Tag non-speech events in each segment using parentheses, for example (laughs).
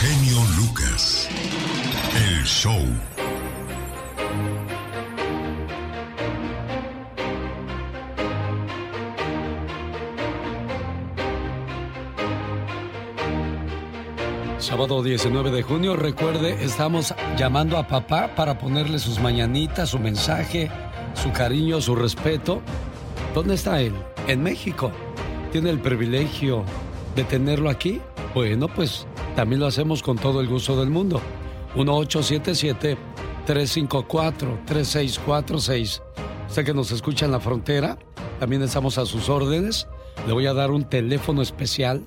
genio Lucas. El show. Sábado 19 de junio, recuerde, estamos llamando a papá para ponerle sus mañanitas, su mensaje, su cariño, su respeto. ¿Dónde está él? En México. ¿Tiene el privilegio de tenerlo aquí? Bueno, pues también lo hacemos con todo el gusto del mundo. 1877-354-3646. Usted que nos escucha en la frontera, también estamos a sus órdenes. Le voy a dar un teléfono especial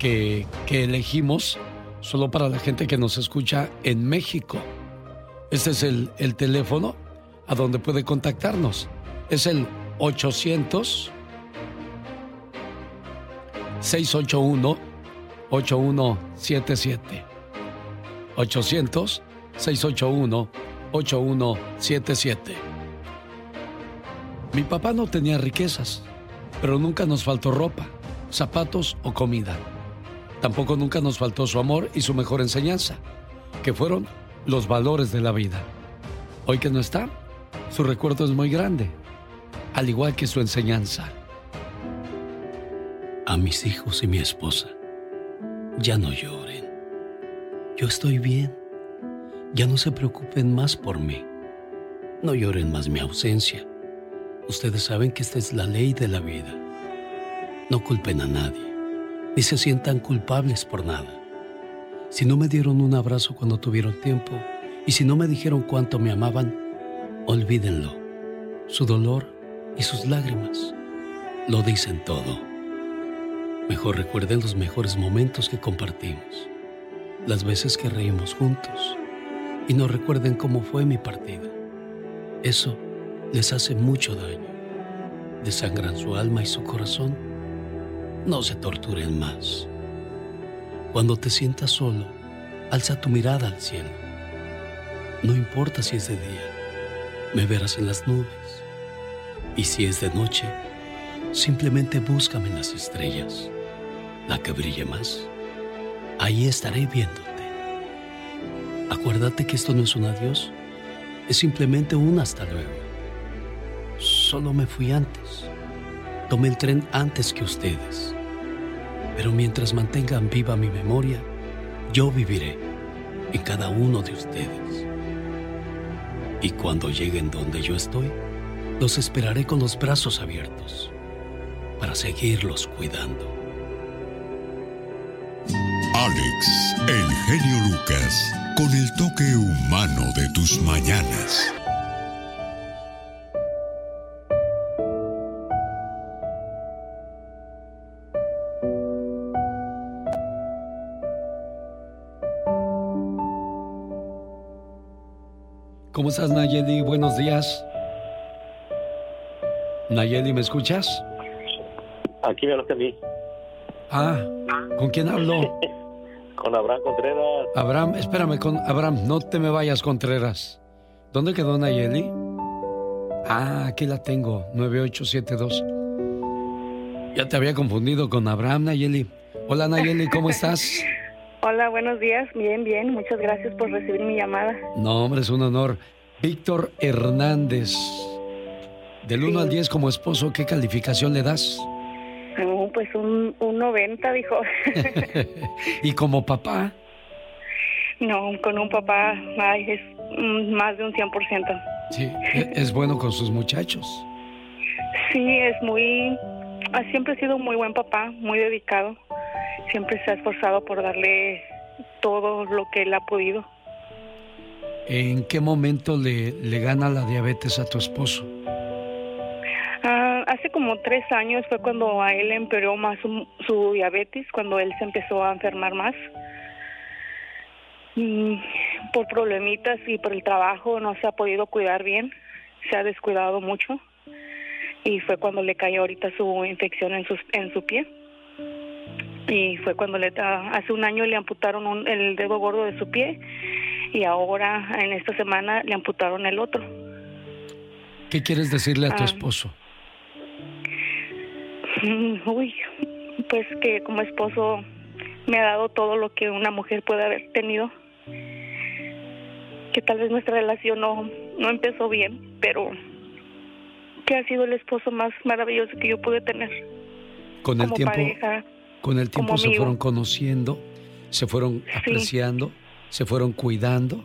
que, que elegimos solo para la gente que nos escucha en México. Este es el, el teléfono a donde puede contactarnos. Es el 800 681 8177. 800 681 8177. Mi papá no tenía riquezas, pero nunca nos faltó ropa, zapatos o comida. Tampoco nunca nos faltó su amor y su mejor enseñanza, que fueron los valores de la vida. Hoy que no está, su recuerdo es muy grande, al igual que su enseñanza. A mis hijos y mi esposa, ya no lloren. Yo estoy bien. Ya no se preocupen más por mí. No lloren más mi ausencia. Ustedes saben que esta es la ley de la vida. No culpen a nadie ni se sientan culpables por nada. Si no me dieron un abrazo cuando tuvieron tiempo y si no me dijeron cuánto me amaban, olvídenlo. Su dolor y sus lágrimas lo dicen todo. Mejor recuerden los mejores momentos que compartimos, las veces que reímos juntos y no recuerden cómo fue mi partida. Eso les hace mucho daño. Desangran su alma y su corazón no se torturen más. Cuando te sientas solo, alza tu mirada al cielo. No importa si es de día, me verás en las nubes. Y si es de noche, simplemente búscame en las estrellas. La que brille más, ahí estaré viéndote. Acuérdate que esto no es un adiós, es simplemente un hasta luego. Solo me fui antes. Tomé el tren antes que ustedes. Pero mientras mantengan viva mi memoria, yo viviré en cada uno de ustedes. Y cuando lleguen donde yo estoy, los esperaré con los brazos abiertos para seguirlos cuidando. Alex, el genio Lucas, con el toque humano de tus mañanas. ¿Cómo estás, Nayeli? Buenos días. Nayeli, ¿me escuchas? Aquí me lo vi. Ah, ¿con quién hablo? (laughs) con Abraham Contreras. Abraham, espérame, con Abraham, no te me vayas, Contreras. ¿Dónde quedó Nayeli? Ah, aquí la tengo, 9872. Ya te había confundido con Abraham, Nayeli. Hola, Nayeli, ¿cómo estás? (laughs) Hola, buenos días. Bien, bien. Muchas gracias por recibir mi llamada. No, hombre, es un honor. Víctor Hernández. Del 1 al 10 como esposo, ¿qué calificación le das? Pues un, un 90, dijo. (laughs) ¿Y como papá? No, con un papá ay, es más de un 100%. Sí, e, es bueno con sus muchachos. Sí, es muy... Siempre ha sido un muy buen papá, muy dedicado siempre se ha esforzado por darle todo lo que él ha podido. ¿En qué momento le, le gana la diabetes a tu esposo? Ah, hace como tres años fue cuando a él empeoró más su, diabetes, cuando él se empezó a enfermar más. Mm, por problemitas y por el trabajo no se ha podido cuidar bien, se ha descuidado mucho y fue cuando le cayó ahorita su infección en, sus, en su pie y fue cuando le hace un año le amputaron el dedo gordo de su pie y ahora en esta semana le amputaron el otro. ¿Qué quieres decirle a tu ah. esposo? (laughs) Uy, pues que como esposo me ha dado todo lo que una mujer puede haber tenido. Que tal vez nuestra relación no, no empezó bien, pero que ha sido el esposo más maravilloso que yo pude tener. Con el tiempo, con el tiempo se fueron conociendo, se fueron apreciando, se fueron cuidando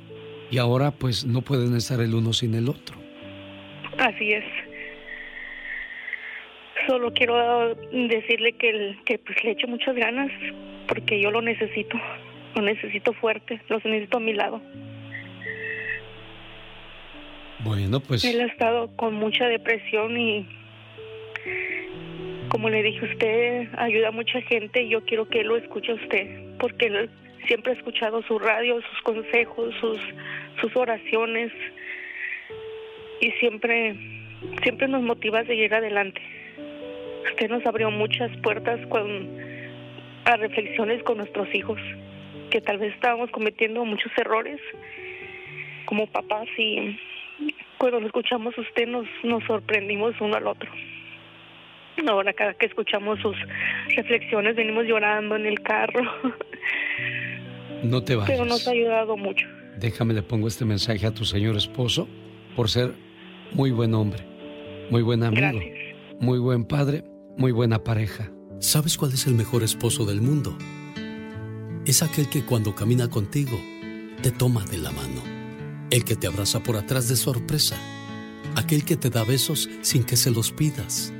y ahora pues no pueden estar el uno sin el otro. Así es. Solo quiero decirle que, que pues le echo muchas ganas porque yo lo necesito, lo necesito fuerte, lo necesito a mi lado. Bueno, pues... Él ha estado con mucha depresión y como le dije, usted ayuda a mucha gente y yo quiero que él lo escuche a usted, porque él siempre ha escuchado su radio, sus consejos, sus, sus oraciones y siempre, siempre nos motiva a seguir adelante. Usted nos abrió muchas puertas con, a reflexiones con nuestros hijos, que tal vez estábamos cometiendo muchos errores como papás y cuando lo escuchamos usted nos, nos sorprendimos uno al otro. Ahora cada que escuchamos sus reflexiones venimos llorando en el carro. No te vayas. Pero nos ha ayudado mucho. Déjame le pongo este mensaje a tu señor esposo por ser muy buen hombre, muy buen amigo, muy buen padre, muy buena pareja. ¿Sabes cuál es el mejor esposo del mundo? Es aquel que cuando camina contigo te toma de la mano, el que te abraza por atrás de sorpresa, aquel que te da besos sin que se los pidas,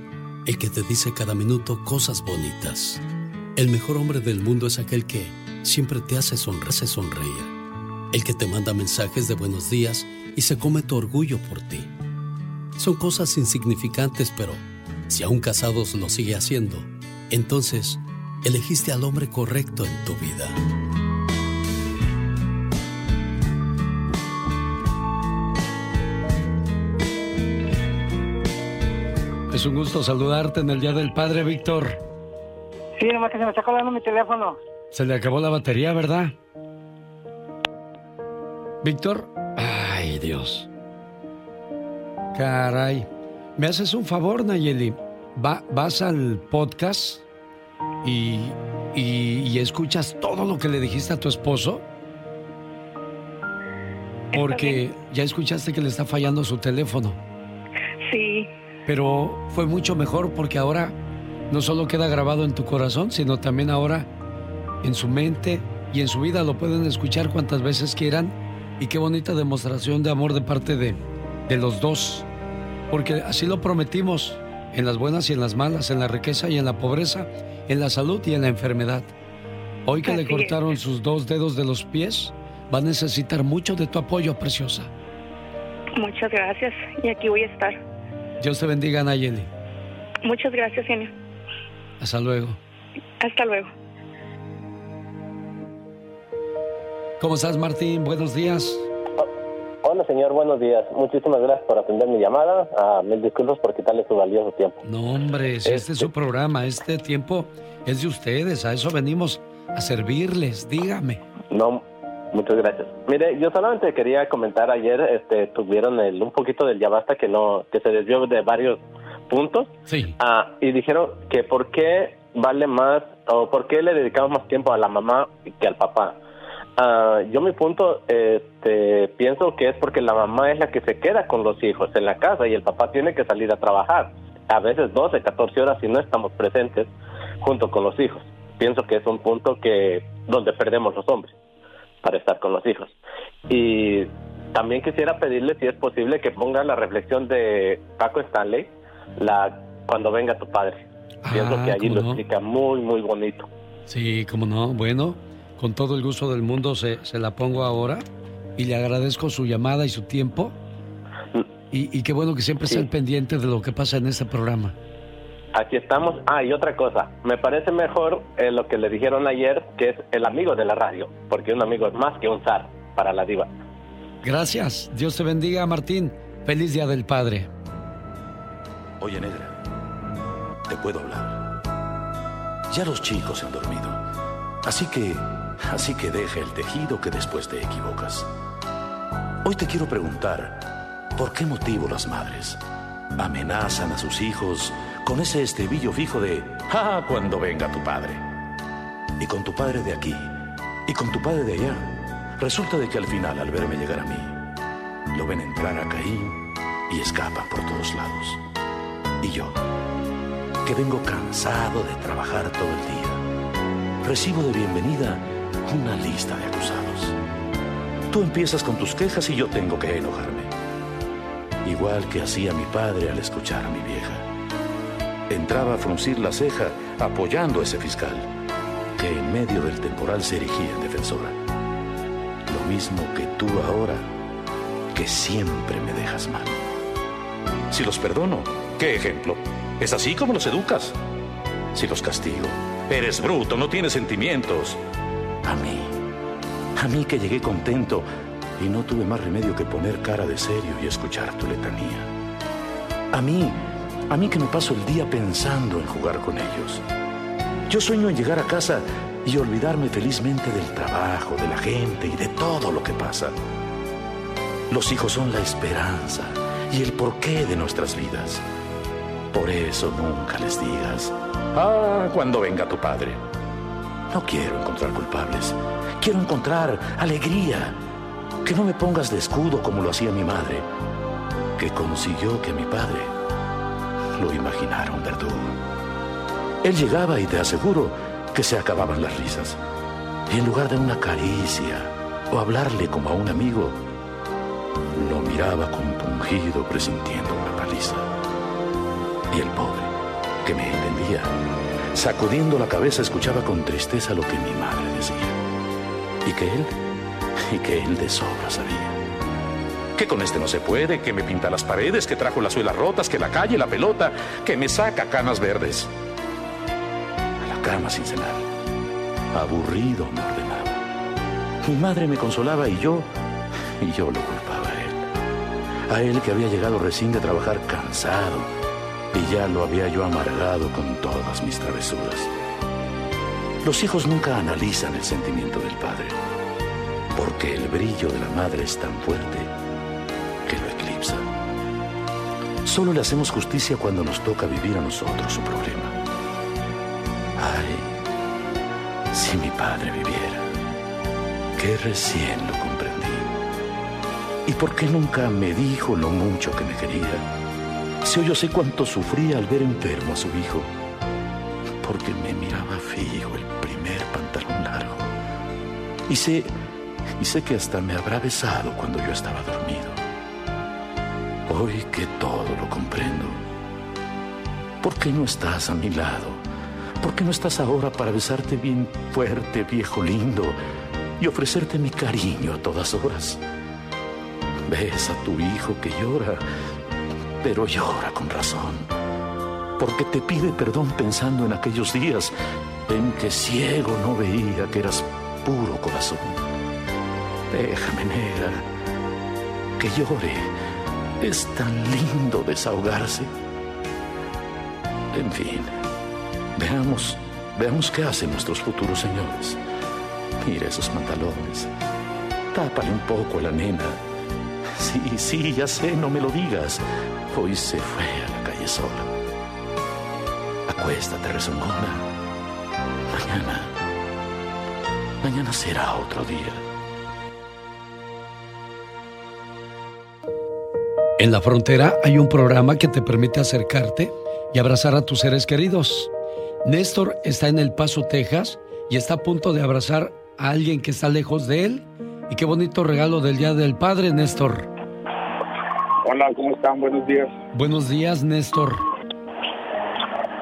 el que te dice cada minuto cosas bonitas. El mejor hombre del mundo es aquel que siempre te hace sonreír, el que te manda mensajes de buenos días y se come tu orgullo por ti. Son cosas insignificantes, pero si aún casados lo sigue haciendo, entonces elegiste al hombre correcto en tu vida. Es un gusto saludarte en el Día del Padre, Víctor. Sí, nomás que se me está colando mi teléfono. Se le acabó la batería, ¿verdad? Víctor. Ay, Dios. Caray. ¿Me haces un favor, Nayeli? Va, vas al podcast y, y, escuchas todo lo que le dijiste a tu esposo. Porque ya escuchaste que le está fallando su teléfono. Sí. Pero fue mucho mejor porque ahora no solo queda grabado en tu corazón, sino también ahora en su mente y en su vida. Lo pueden escuchar cuantas veces quieran. Y qué bonita demostración de amor de parte de, de los dos. Porque así lo prometimos, en las buenas y en las malas, en la riqueza y en la pobreza, en la salud y en la enfermedad. Hoy que le cortaron sus dos dedos de los pies, va a necesitar mucho de tu apoyo, preciosa. Muchas gracias. Y aquí voy a estar. Dios te bendiga, Nayeli. Muchas gracias, genio. Hasta luego. Hasta luego. ¿Cómo estás, Martín? Buenos días. Hola, señor, buenos días. Muchísimas gracias por atender mi llamada. Ah, mil disculpas por quitarle su valioso tiempo. No, hombre, si este, es su este programa, este tiempo es de ustedes, a eso venimos a servirles, dígame. No, muchas gracias. Mire, yo solamente quería comentar ayer, este, tuvieron el, un poquito del ya basta que no, que se desvió de varios puntos. Sí. Ah, y dijeron que por qué vale más, o por qué le dedicamos más tiempo a la mamá que al papá. Uh, yo mi punto este, pienso que es porque la mamá es la que se queda con los hijos en la casa y el papá tiene que salir a trabajar. A veces 12, 14 horas si no estamos presentes junto con los hijos. Pienso que es un punto que donde perdemos los hombres para estar con los hijos. Y también quisiera pedirle si es posible que ponga la reflexión de Paco Stanley la cuando venga tu padre. Pienso ah, que allí lo explica muy muy bonito. Sí, cómo no. Bueno, con todo el gusto del mundo se, se la pongo ahora y le agradezco su llamada y su tiempo. Y, y qué bueno que siempre está pendiente de lo que pasa en este programa. Aquí estamos. Ah, y otra cosa, me parece mejor eh, lo que le dijeron ayer, que es el amigo de la radio, porque un amigo es más que un zar para la diva. Gracias. Dios te bendiga, Martín. Feliz Día del Padre. Oye, negra, te puedo hablar. Ya los chicos han dormido. Así que Así que deja el tejido que después te equivocas. Hoy te quiero preguntar, ¿por qué motivo las madres amenazan a sus hijos con ese estribillo fijo de, ¡ah, cuando venga tu padre! y con tu padre de aquí, y con tu padre de allá. Resulta de que al final, al verme llegar a mí, lo ven entrar a Caín y escapan por todos lados. Y yo, que vengo cansado de trabajar todo el día, recibo de bienvenida una lista de acusados. Tú empiezas con tus quejas y yo tengo que enojarme. Igual que hacía mi padre al escuchar a mi vieja. Entraba a fruncir la ceja apoyando a ese fiscal, que en medio del temporal se erigía en defensora. Lo mismo que tú ahora, que siempre me dejas mal. Si los perdono, ¿qué ejemplo? ¿Es así como los educas? Si los castigo, eres bruto, no tienes sentimientos. A mí, a mí que llegué contento y no tuve más remedio que poner cara de serio y escuchar tu letanía. A mí, a mí que me paso el día pensando en jugar con ellos. Yo sueño en llegar a casa y olvidarme felizmente del trabajo, de la gente y de todo lo que pasa. Los hijos son la esperanza y el porqué de nuestras vidas. Por eso nunca les digas, ah, cuando venga tu padre. No quiero encontrar culpables, quiero encontrar alegría. Que no me pongas de escudo como lo hacía mi madre, que consiguió que mi padre lo imaginara un verdugo. Él llegaba y te aseguro que se acababan las risas. Y en lugar de una caricia o hablarle como a un amigo, lo miraba compungido presintiendo una paliza. Y el pobre, que me entendía, sacudiendo la cabeza escuchaba con tristeza lo que mi madre decía. Y que él, y que él de sobra sabía. Que con este no se puede, que me pinta las paredes, que trajo las suelas rotas, que la calle, la pelota, que me saca canas verdes. A la cama sin cenar. Aburrido me ordenaba. Mi madre me consolaba y yo, y yo lo culpaba a él. A él que había llegado recién de trabajar cansado y ya lo había yo amargado con todas mis travesuras. Los hijos nunca analizan el sentimiento del padre, porque el brillo de la madre es tan fuerte que lo eclipsa. Solo le hacemos justicia cuando nos toca vivir a nosotros su problema. Ay, si mi padre viviera, que recién lo comprendí. ¿Y por qué nunca me dijo lo mucho que me quería? Si yo sé cuánto sufría al ver enfermo a su hijo, porque me miraba fijo el primer pantalón largo. Y sé, y sé que hasta me habrá besado cuando yo estaba dormido. Hoy que todo lo comprendo, ¿por qué no estás a mi lado? ¿Por qué no estás ahora para besarte bien fuerte, viejo lindo, y ofrecerte mi cariño a todas horas? Ves a tu hijo que llora pero llora con razón, porque te pide perdón pensando en aquellos días en que ciego no veía que eras puro corazón. Déjame, negra, que llore. Es tan lindo desahogarse. En fin, veamos, veamos qué hacen nuestros futuros señores. Mira esos pantalones. Tápale un poco a la nena. Sí, sí, ya sé, no me lo digas. Hoy se fue a la calle sola. Acuéstate, rezongona. Mañana. Mañana será otro día. En la frontera hay un programa que te permite acercarte y abrazar a tus seres queridos. Néstor está en El Paso, Texas, y está a punto de abrazar a alguien que está lejos de él. Y qué bonito regalo del Día del Padre, Néstor. Hola, ¿cómo están? Buenos días. Buenos días, Néstor.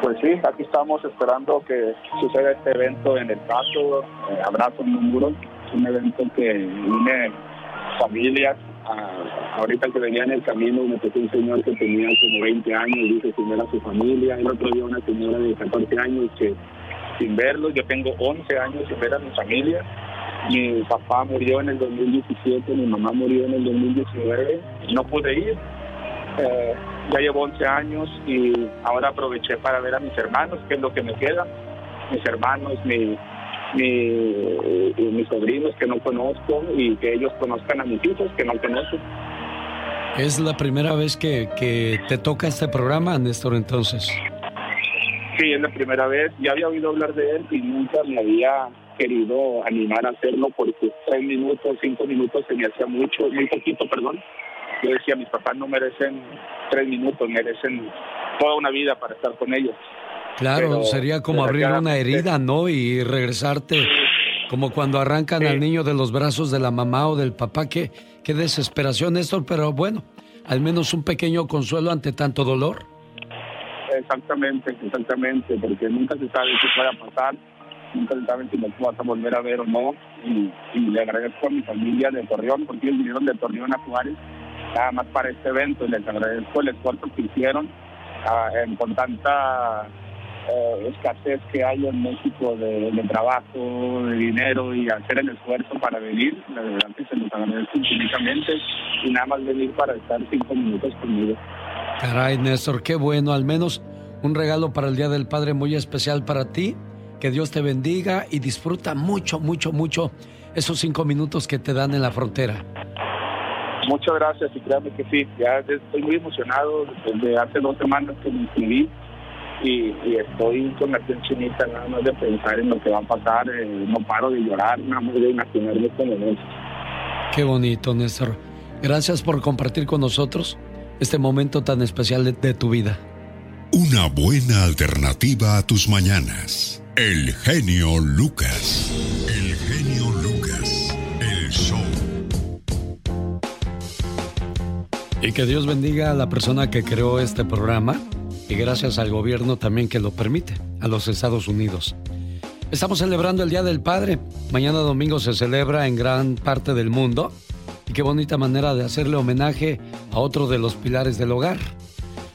Pues sí, aquí estamos esperando que suceda este evento en El Paso, eh, Abrazo en un muro. Un evento que une familias. Ah, ahorita que venía en el camino me tocó un señor que tenía como 20 años, dice sin ver a su familia. El otro día una señora de 14 años que sin verlos, yo tengo 11 años sin ver a mi familia. Mi papá murió en el 2017, mi mamá murió en el 2019, no pude ir. Eh, ya llevo 11 años y ahora aproveché para ver a mis hermanos, que es lo que me queda. Mis hermanos, mi, mi, mis sobrinos que no conozco y que ellos conozcan a mis hijos que no conozco. ¿Es la primera vez que, que te toca este programa, Néstor, entonces? Sí, es la primera vez. Ya había oído hablar de él y nunca me había querido animar a hacerlo porque tres minutos, cinco minutos se me hacía mucho, muy poquito, perdón. Yo decía, mis papás no merecen tres minutos, merecen toda una vida para estar con ellos. Claro, sería como abrir una herida, ¿no? Y regresarte, como cuando arrancan al niño de los brazos de la mamá o del papá. Qué, qué desesperación, Néstor, pero bueno, al menos un pequeño consuelo ante tanto dolor. Exactamente, exactamente, porque nunca se sabe qué pueda pasar, nunca se sabe si nos vas a volver a ver o no. Y, le agradezco a mi familia de Torreón, porque ellos vinieron de Torreón a Juárez, nada más para este evento, y les agradezco el esfuerzo que hicieron ah, con tanta eh, escasez que hay en México de, trabajo, de dinero y hacer el esfuerzo para venir. La verdad que se los agradezco infinitamente y nada más venir para estar cinco minutos conmigo. Caray, Néstor, qué bueno, al menos un regalo para el Día del Padre muy especial para ti. Que Dios te bendiga y disfruta mucho, mucho, mucho esos cinco minutos que te dan en la frontera. Muchas gracias y créame que sí, ya estoy muy emocionado desde hace dos semanas que me inscribí y, estoy con la piel chinita nada más de pensar en lo que va a pasar, eh, no paro de llorar, nada más de imaginarme este momento. Qué bonito, Néstor. Gracias por compartir con nosotros este momento tan especial de, tu vida. Una buena alternativa a tus mañanas. El genio Lucas. El genio Lucas. El show. Y que Dios bendiga a la persona que creó este programa y gracias al gobierno también que lo permite, a los Estados Unidos. Estamos celebrando el Día del Padre. Mañana domingo se celebra en gran parte del mundo y qué bonita manera de hacerle homenaje a otro de los pilares del hogar.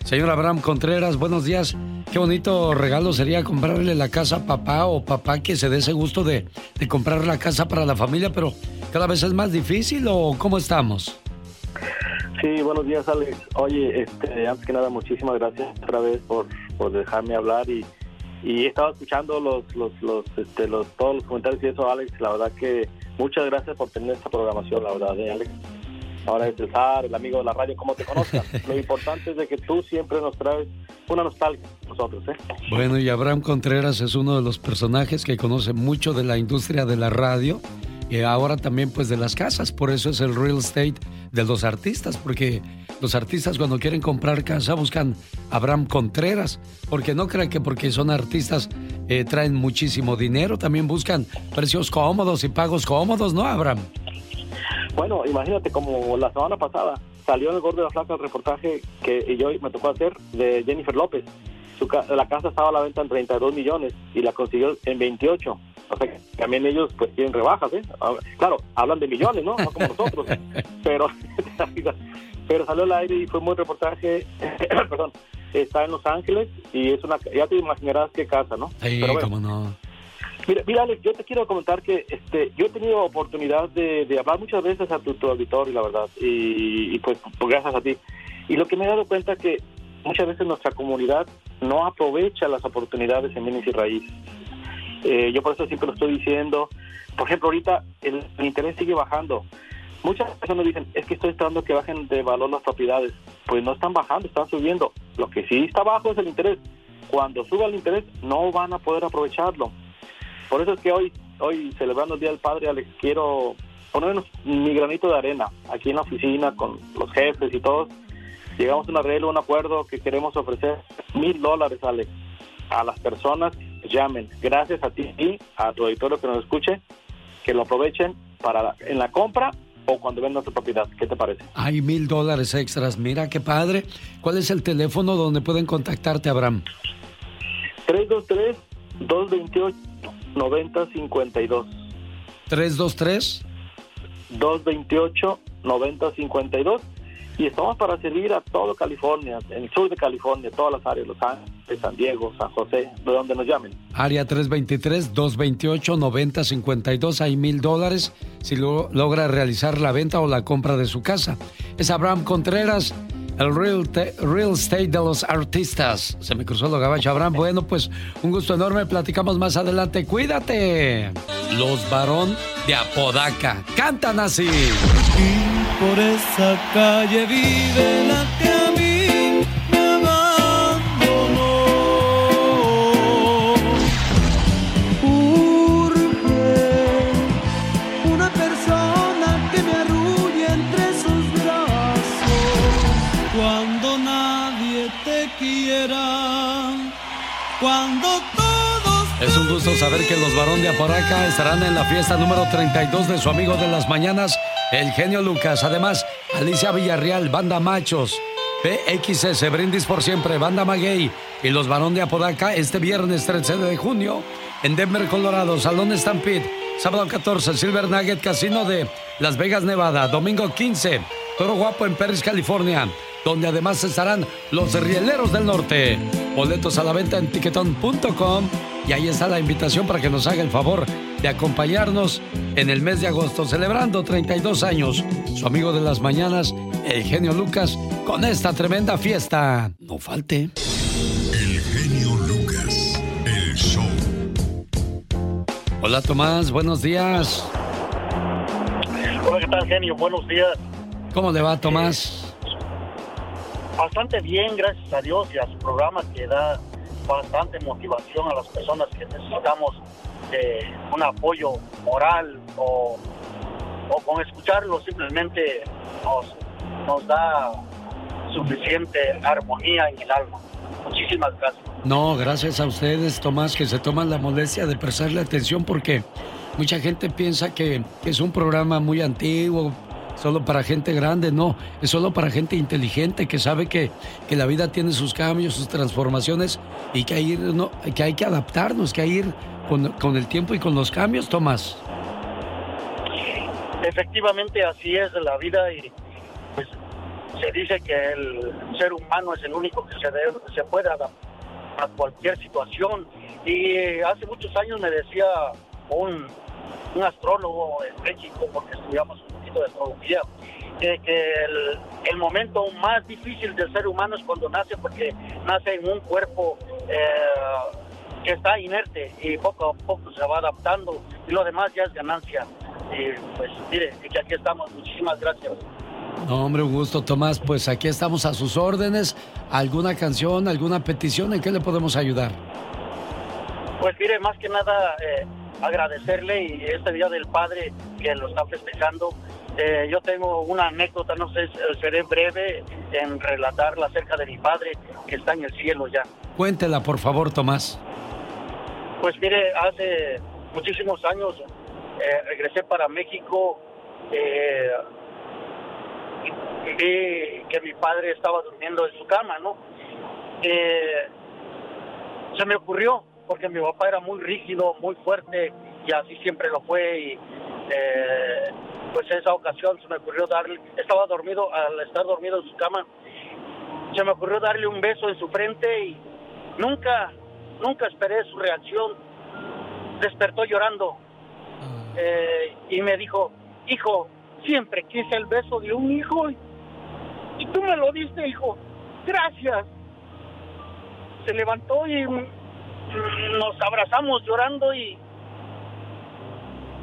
Señor Abraham Contreras, buenos días. Qué bonito regalo sería comprarle la casa a papá o papá que se dé ese gusto de, de comprar la casa para la familia, pero cada vez es más difícil o cómo estamos? Sí, buenos días, Alex. Oye, este, antes que nada, muchísimas gracias otra vez por, por dejarme hablar y, y he estado escuchando los, los, los, este, los, todos los comentarios y eso, Alex. La verdad que muchas gracias por tener esta programación, la verdad, ¿eh, Alex. Ahora es César, el amigo de la radio, como te conozcas. (laughs) Lo importante es de que tú siempre nos traes una nostalgia nosotros, ¿eh? Bueno, y Abraham Contreras es uno de los personajes que conoce mucho de la industria de la radio y ahora también pues de las casas, por eso es el real estate de los artistas, porque los artistas cuando quieren comprar casa buscan Abraham Contreras, porque no creen que porque son artistas eh, traen muchísimo dinero, también buscan precios cómodos y pagos cómodos, ¿no, Abraham? Bueno, imagínate como la semana pasada salió en el Gordo de la Flaca el reportaje que yo me tocó hacer de Jennifer López. Su, la casa estaba a la venta en 32 millones y la consiguió en 28 o sea, también ellos pues tienen rebajas, ¿eh? Ah, claro, hablan de millones, ¿no? No como nosotros. (laughs) Pero, (laughs) pero salió al aire y fue un buen reportaje, (coughs) perdón, está en Los Ángeles y es una, ya te imaginarás qué casa, ¿no? Sí, cómo no. Mira, mira, Alex, yo te quiero comentar que este, yo he tenido oportunidad de, hablar muchas veces a tu, auditorio, la verdad, y, pues, pues, gracias a ti. Y lo que me he dado cuenta que muchas veces nuestra comunidad no aprovecha las oportunidades en bienes y raíces. Eh, yo por eso siempre lo estoy diciendo. Por ejemplo, ahorita el, interés sigue bajando. Muchas personas dicen, es que estoy esperando que bajen de valor las propiedades. Pues no están bajando, están subiendo. Lo que sí está bajo es el interés. Cuando suba el interés, no van a poder aprovecharlo. Por eso es que hoy, hoy celebrando el Día del Padre, Alex, quiero ponernos mi granito de arena aquí en la oficina con los jefes y todos. Llegamos a un arreglo, un acuerdo que queremos ofrecer mil dólares, Alex, a las personas llamen. Gracias a ti y a tu auditorio que nos escuche, que lo aprovechen para en la compra o cuando vendan tu propiedad. ¿Qué te parece? Hay mil dólares extras. Mira qué padre. ¿Cuál es el teléfono donde pueden contactarte, Abraham? 323-228-9052. 323 228-9052 y estamos para servir a todo California, en el sur de California, todas las áreas, Los Ángeles, San Diego, San José, de donde nos llamen. Área 323-228-9052, hay mil dólares si logra realizar la venta o la compra de su casa. Es Abraham Contreras, el real, real estate de los artistas. Se me cruzó lo gabacho, Abraham. Bueno, pues un gusto enorme, platicamos más adelante. Cuídate. Los varón de Apodaca cantan así por esa calle vive la saber que los varón de Aporaca estarán en la fiesta número 32 de su amigo de las mañanas, el genio Lucas. Además, Alicia Villarreal, Banda Machos, PXS, Brindis por Siempre, Banda Maguey y los varón de Apodaca este viernes 13 de junio en Denver, Colorado, Salón Stampede. Sábado 14, Silver Nugget Casino de Las Vegas, Nevada. Domingo 15, Toro Guapo en Perris, California, donde además estarán los Rieleros del Norte. Boletos a la venta en tiquetón.com y ahí está la invitación para que nos haga el favor de acompañarnos en el mes de agosto, celebrando 32 años. Su amigo de las mañanas, el genio Lucas, con esta tremenda fiesta. No falte. El genio Lucas, el show. Hola Tomás, buenos días. Hola, ¿qué tal, genio? Buenos días. ¿Cómo le va, Tomás? Bastante bien, gracias a Dios y a su programa que da bastante motivación a las personas que necesitamos de un apoyo moral o, o con escucharlo simplemente nos, nos da suficiente armonía en el alma. Muchísimas gracias. No, gracias a ustedes, Tomás, que se toman la molestia de prestarle atención porque mucha gente piensa que es un programa muy antiguo, solo para gente grande, no, es solo para gente inteligente que sabe que, que la vida tiene sus cambios, sus transformaciones y que hay, no, que, hay que adaptarnos, que hay que ir con, el tiempo y con los cambios, Tomás. Efectivamente, así es la vida y pues se dice que el ser humano es el único que se, debe- puede adaptar a cualquier situación. Y eh, hace muchos años me decía un, astrólogo en México, porque estudiamos poquito de astrología, que, que el, el momento más difícil del ser humano es cuando nace, porque nace en un cuerpo eh, que está inerte y poco a poco se va adaptando y lo demás ya es ganancia. Y pues mire, que aquí estamos. Muchísimas gracias. No, hombre, un gusto, Tomás. Pues aquí estamos a sus órdenes. ¿Alguna canción, alguna petición? ¿En qué le podemos ayudar? Pues mire, más que nada eh, agradecerle y este Día del Padre que lo está festejando. Eh, yo tengo una anécdota, no sé, seré breve en relatarla acerca de mi padre que está en el cielo ya. Cuéntela, por favor, Tomás. Pues mire, hace muchísimos años eh, regresé para México. eh, y vi que mi padre estaba durmiendo en su cama, ¿no? Eh, se me ocurrió, porque mi papá era muy rígido, muy fuerte, y así siempre lo fue, y eh, pues esa ocasión se me ocurrió darle, estaba dormido, al estar dormido en su cama, se me ocurrió darle un beso en su frente y nunca, nunca esperé su reacción. Despertó llorando eh, y me dijo, hijo, siempre quise el beso de un hijo y, tú me lo diste, hijo. Gracias. Se levantó y nos abrazamos llorando y,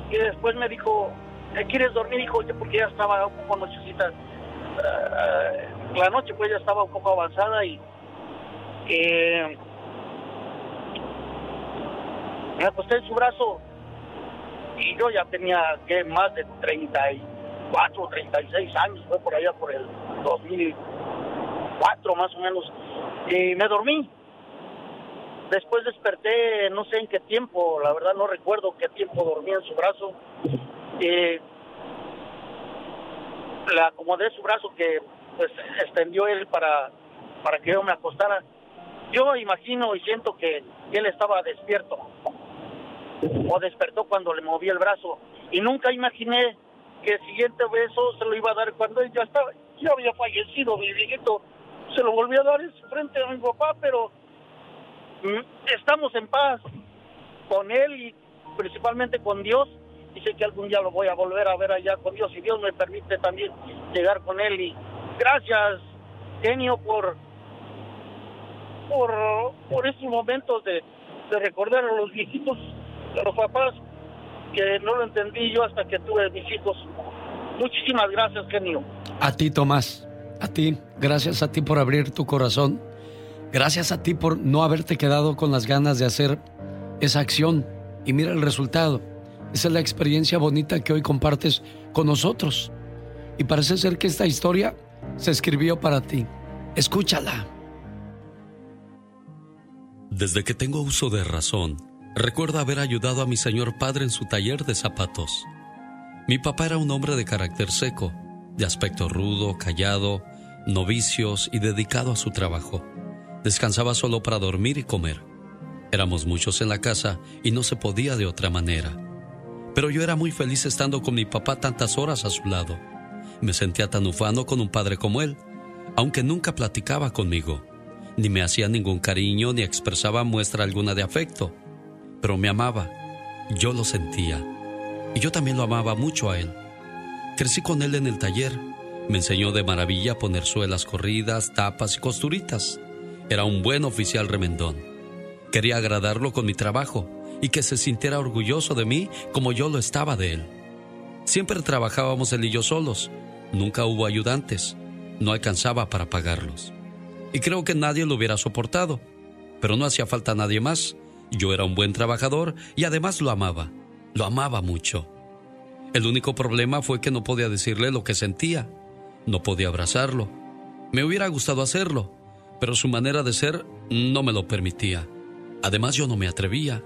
y después me dijo, ¿te quieres dormir, hijo? Porque ya estaba un poco nochecita. Ah, la noche pues ya estaba un poco avanzada y eh, me acosté en su brazo y yo ya tenía que más de 34, 36 años, fue por allá por el 2004 más o menos, y me dormí. Después desperté, no sé en qué tiempo, la verdad no recuerdo qué tiempo dormí en su brazo. Eh, le acomodé su brazo que pues extendió él para, para que yo me acostara. Yo imagino y siento que él estaba despierto o despertó cuando le moví el brazo y nunca imaginé que el siguiente beso se lo iba a dar cuando él ya estaba ya había fallecido mi viejito se lo volví a dar en frente a mi papá pero estamos en paz con él y principalmente con Dios y sé que algún día lo voy a volver a ver allá con Dios y Dios me permite también llegar con él y gracias genio por por, por estos momentos de, de recordar a los viejitos de los papás que no lo entendí yo hasta que tuve mis hijos. Muchísimas gracias, genio. A ti, Tomás. A ti. Gracias a ti por abrir tu corazón. Gracias a ti por no haberte quedado con las ganas de hacer esa acción. Y mira el resultado. Esa es la experiencia bonita que hoy compartes con nosotros. Y parece ser que esta historia se escribió para ti. Escúchala. Desde que tengo uso de razón, recuerdo haber ayudado a mi señor padre en su taller de zapatos. Mi papá era un hombre de carácter seco, de aspecto rudo, callado, novicios y dedicado a su trabajo. Descansaba solo para dormir y comer. Éramos muchos en la casa y no se podía de otra manera. Pero yo era muy feliz estando con mi papá tantas horas a su lado. Me sentía tan ufano con un padre como él, aunque nunca platicaba conmigo, ni me hacía ningún cariño ni expresaba muestra alguna de afecto. Pero me amaba, yo lo sentía, y yo también lo amaba mucho a él. Crecí con él en el taller, me enseñó de maravilla a poner suelas corridas, tapas y costuritas. Era un buen oficial remendón. Quería agradarlo con mi trabajo y que se sintiera orgulloso de mí como yo lo estaba de él. Siempre trabajábamos él y yo solos, nunca hubo ayudantes, no alcanzaba para pagarlos. Y creo que nadie lo hubiera soportado, pero no hacía falta nadie más. Yo era un buen trabajador y además lo amaba, lo amaba mucho. El único problema fue que no podía decirle lo que sentía, no podía abrazarlo. Me hubiera gustado hacerlo, pero su manera de ser no me lo permitía. Además yo no me atrevía.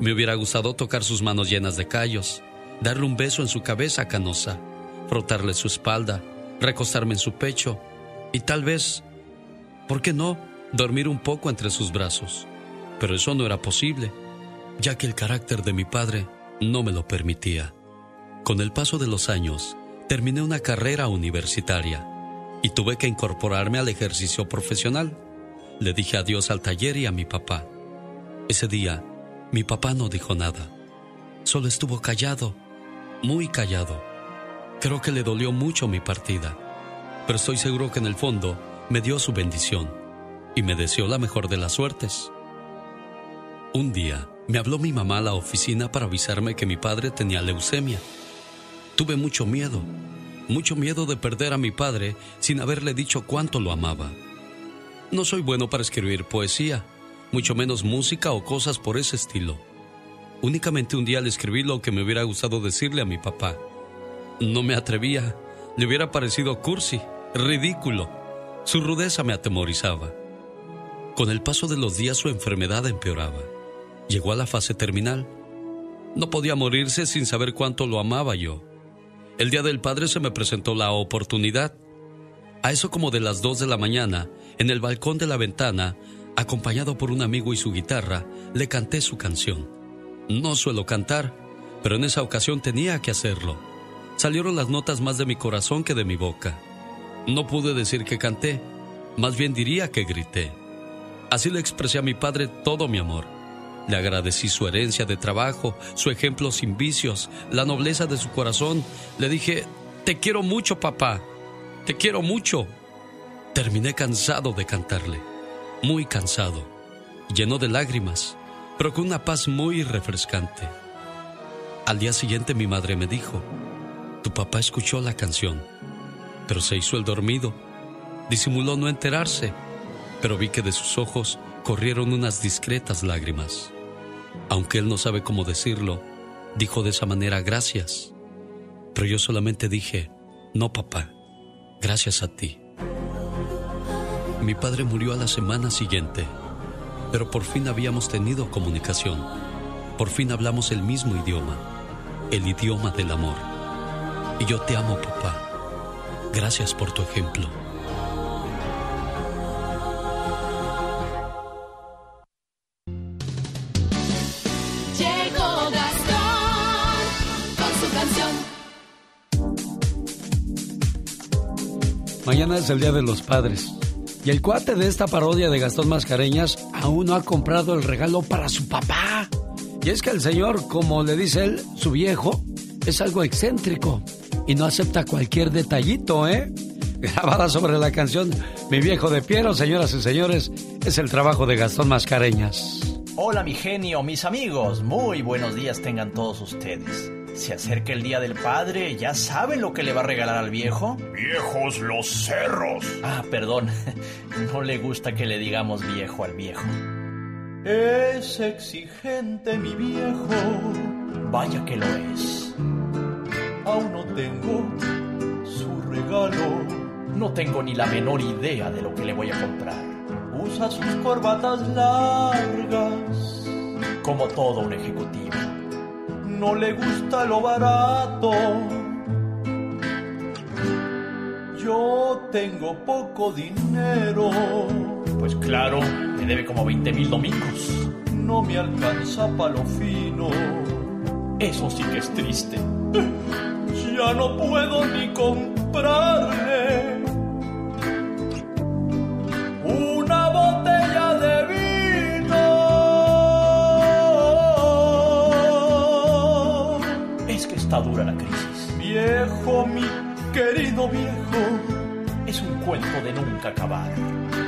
Me hubiera gustado tocar sus manos llenas de callos, darle un beso en su cabeza canosa, frotarle su espalda, recostarme en su pecho y tal vez, ¿por qué no?, dormir un poco entre sus brazos. Pero eso no era posible, ya que el carácter de mi padre no me lo permitía. Con el paso de los años, terminé una carrera universitaria y tuve que incorporarme al ejercicio profesional. Le dije adiós al taller y a mi papá. Ese día, mi papá no dijo nada. Solo estuvo callado, muy callado. Creo que le dolió mucho mi partida, pero estoy seguro que en el fondo me dio su bendición y me deseó la mejor de las suertes. Un día me habló mi mamá a la oficina para avisarme que mi padre tenía leucemia. Tuve mucho miedo, mucho miedo de perder a mi padre sin haberle dicho cuánto lo amaba. No soy bueno para escribir poesía, mucho menos música o cosas por ese estilo. Únicamente un día le escribí lo que me hubiera gustado decirle a mi papá. No me atrevía, le hubiera parecido cursi, ridículo. Su rudeza me atemorizaba. Con el paso de los días su enfermedad empeoraba. Llegó a la fase terminal. No podía morirse sin saber cuánto lo amaba yo. El día del padre se me presentó la oportunidad. A eso como de las dos de la mañana, en el balcón de la ventana, acompañado por un amigo y su guitarra, le canté su canción. No suelo cantar, pero en esa ocasión tenía que hacerlo. Salieron las notas más de mi corazón que de mi boca. No pude decir que canté, más bien diría que grité. Así le expresé a mi padre todo mi amor. Le agradecí su herencia de trabajo, su ejemplo sin vicios, la nobleza de su corazón. Le dije, te quiero mucho, papá. Te quiero mucho. Terminé cansado de cantarle muy cansado, lleno de lágrimas, pero con una paz muy refrescante. Al día siguiente mi madre me dijo, tu papá escuchó la canción, pero se hizo el dormido. Disimuló no enterarse, pero vi que de sus ojos corrieron unas discretas lágrimas. Aunque él no sabe cómo decirlo, dijo de esa manera gracias. Pero yo solamente dije, no papá, gracias a ti. Mi padre murió a la semana siguiente, pero por fin habíamos tenido comunicación. Por fin hablamos el mismo idioma, el idioma del amor. Y yo te amo, papá. Gracias por tu ejemplo. Mañana es el Día de los Padres. Y el cuate de esta parodia de Gastón Mascareñas aún no ha comprado el regalo para su papá. Y es que el señor, como le dice él, su viejo, es algo excéntrico y no acepta cualquier detallito, ¿eh? (laughs) Grabada sobre la canción Mi viejo de Piero, señoras y señores, es el trabajo de Gastón Mascareñas. Hola mi genio, mis amigos, muy buenos días tengan todos ustedes. Se acerca el Día del Padre, ¿ya saben lo que le va a regalar al viejo? Viejos los cerros. Ah, perdón, (laughs) no le gusta que le digamos viejo al viejo. Es exigente mi viejo, Vaya que lo es. aún no tengo su regalo. No tengo ni la menor idea de lo que le voy a comprar. usa sus corbatas largas. Como todo un ejecutivo. No le gusta lo barato. Yo tengo poco dinero. Pues claro, me debe como 20 mil domingos. No me alcanza pa' lo fino. Eso sí que es triste. (laughs) Ya no puedo ni comprarle Es que está dura la crisis. Viejo, mi querido viejo, es un cuento de nunca acabar.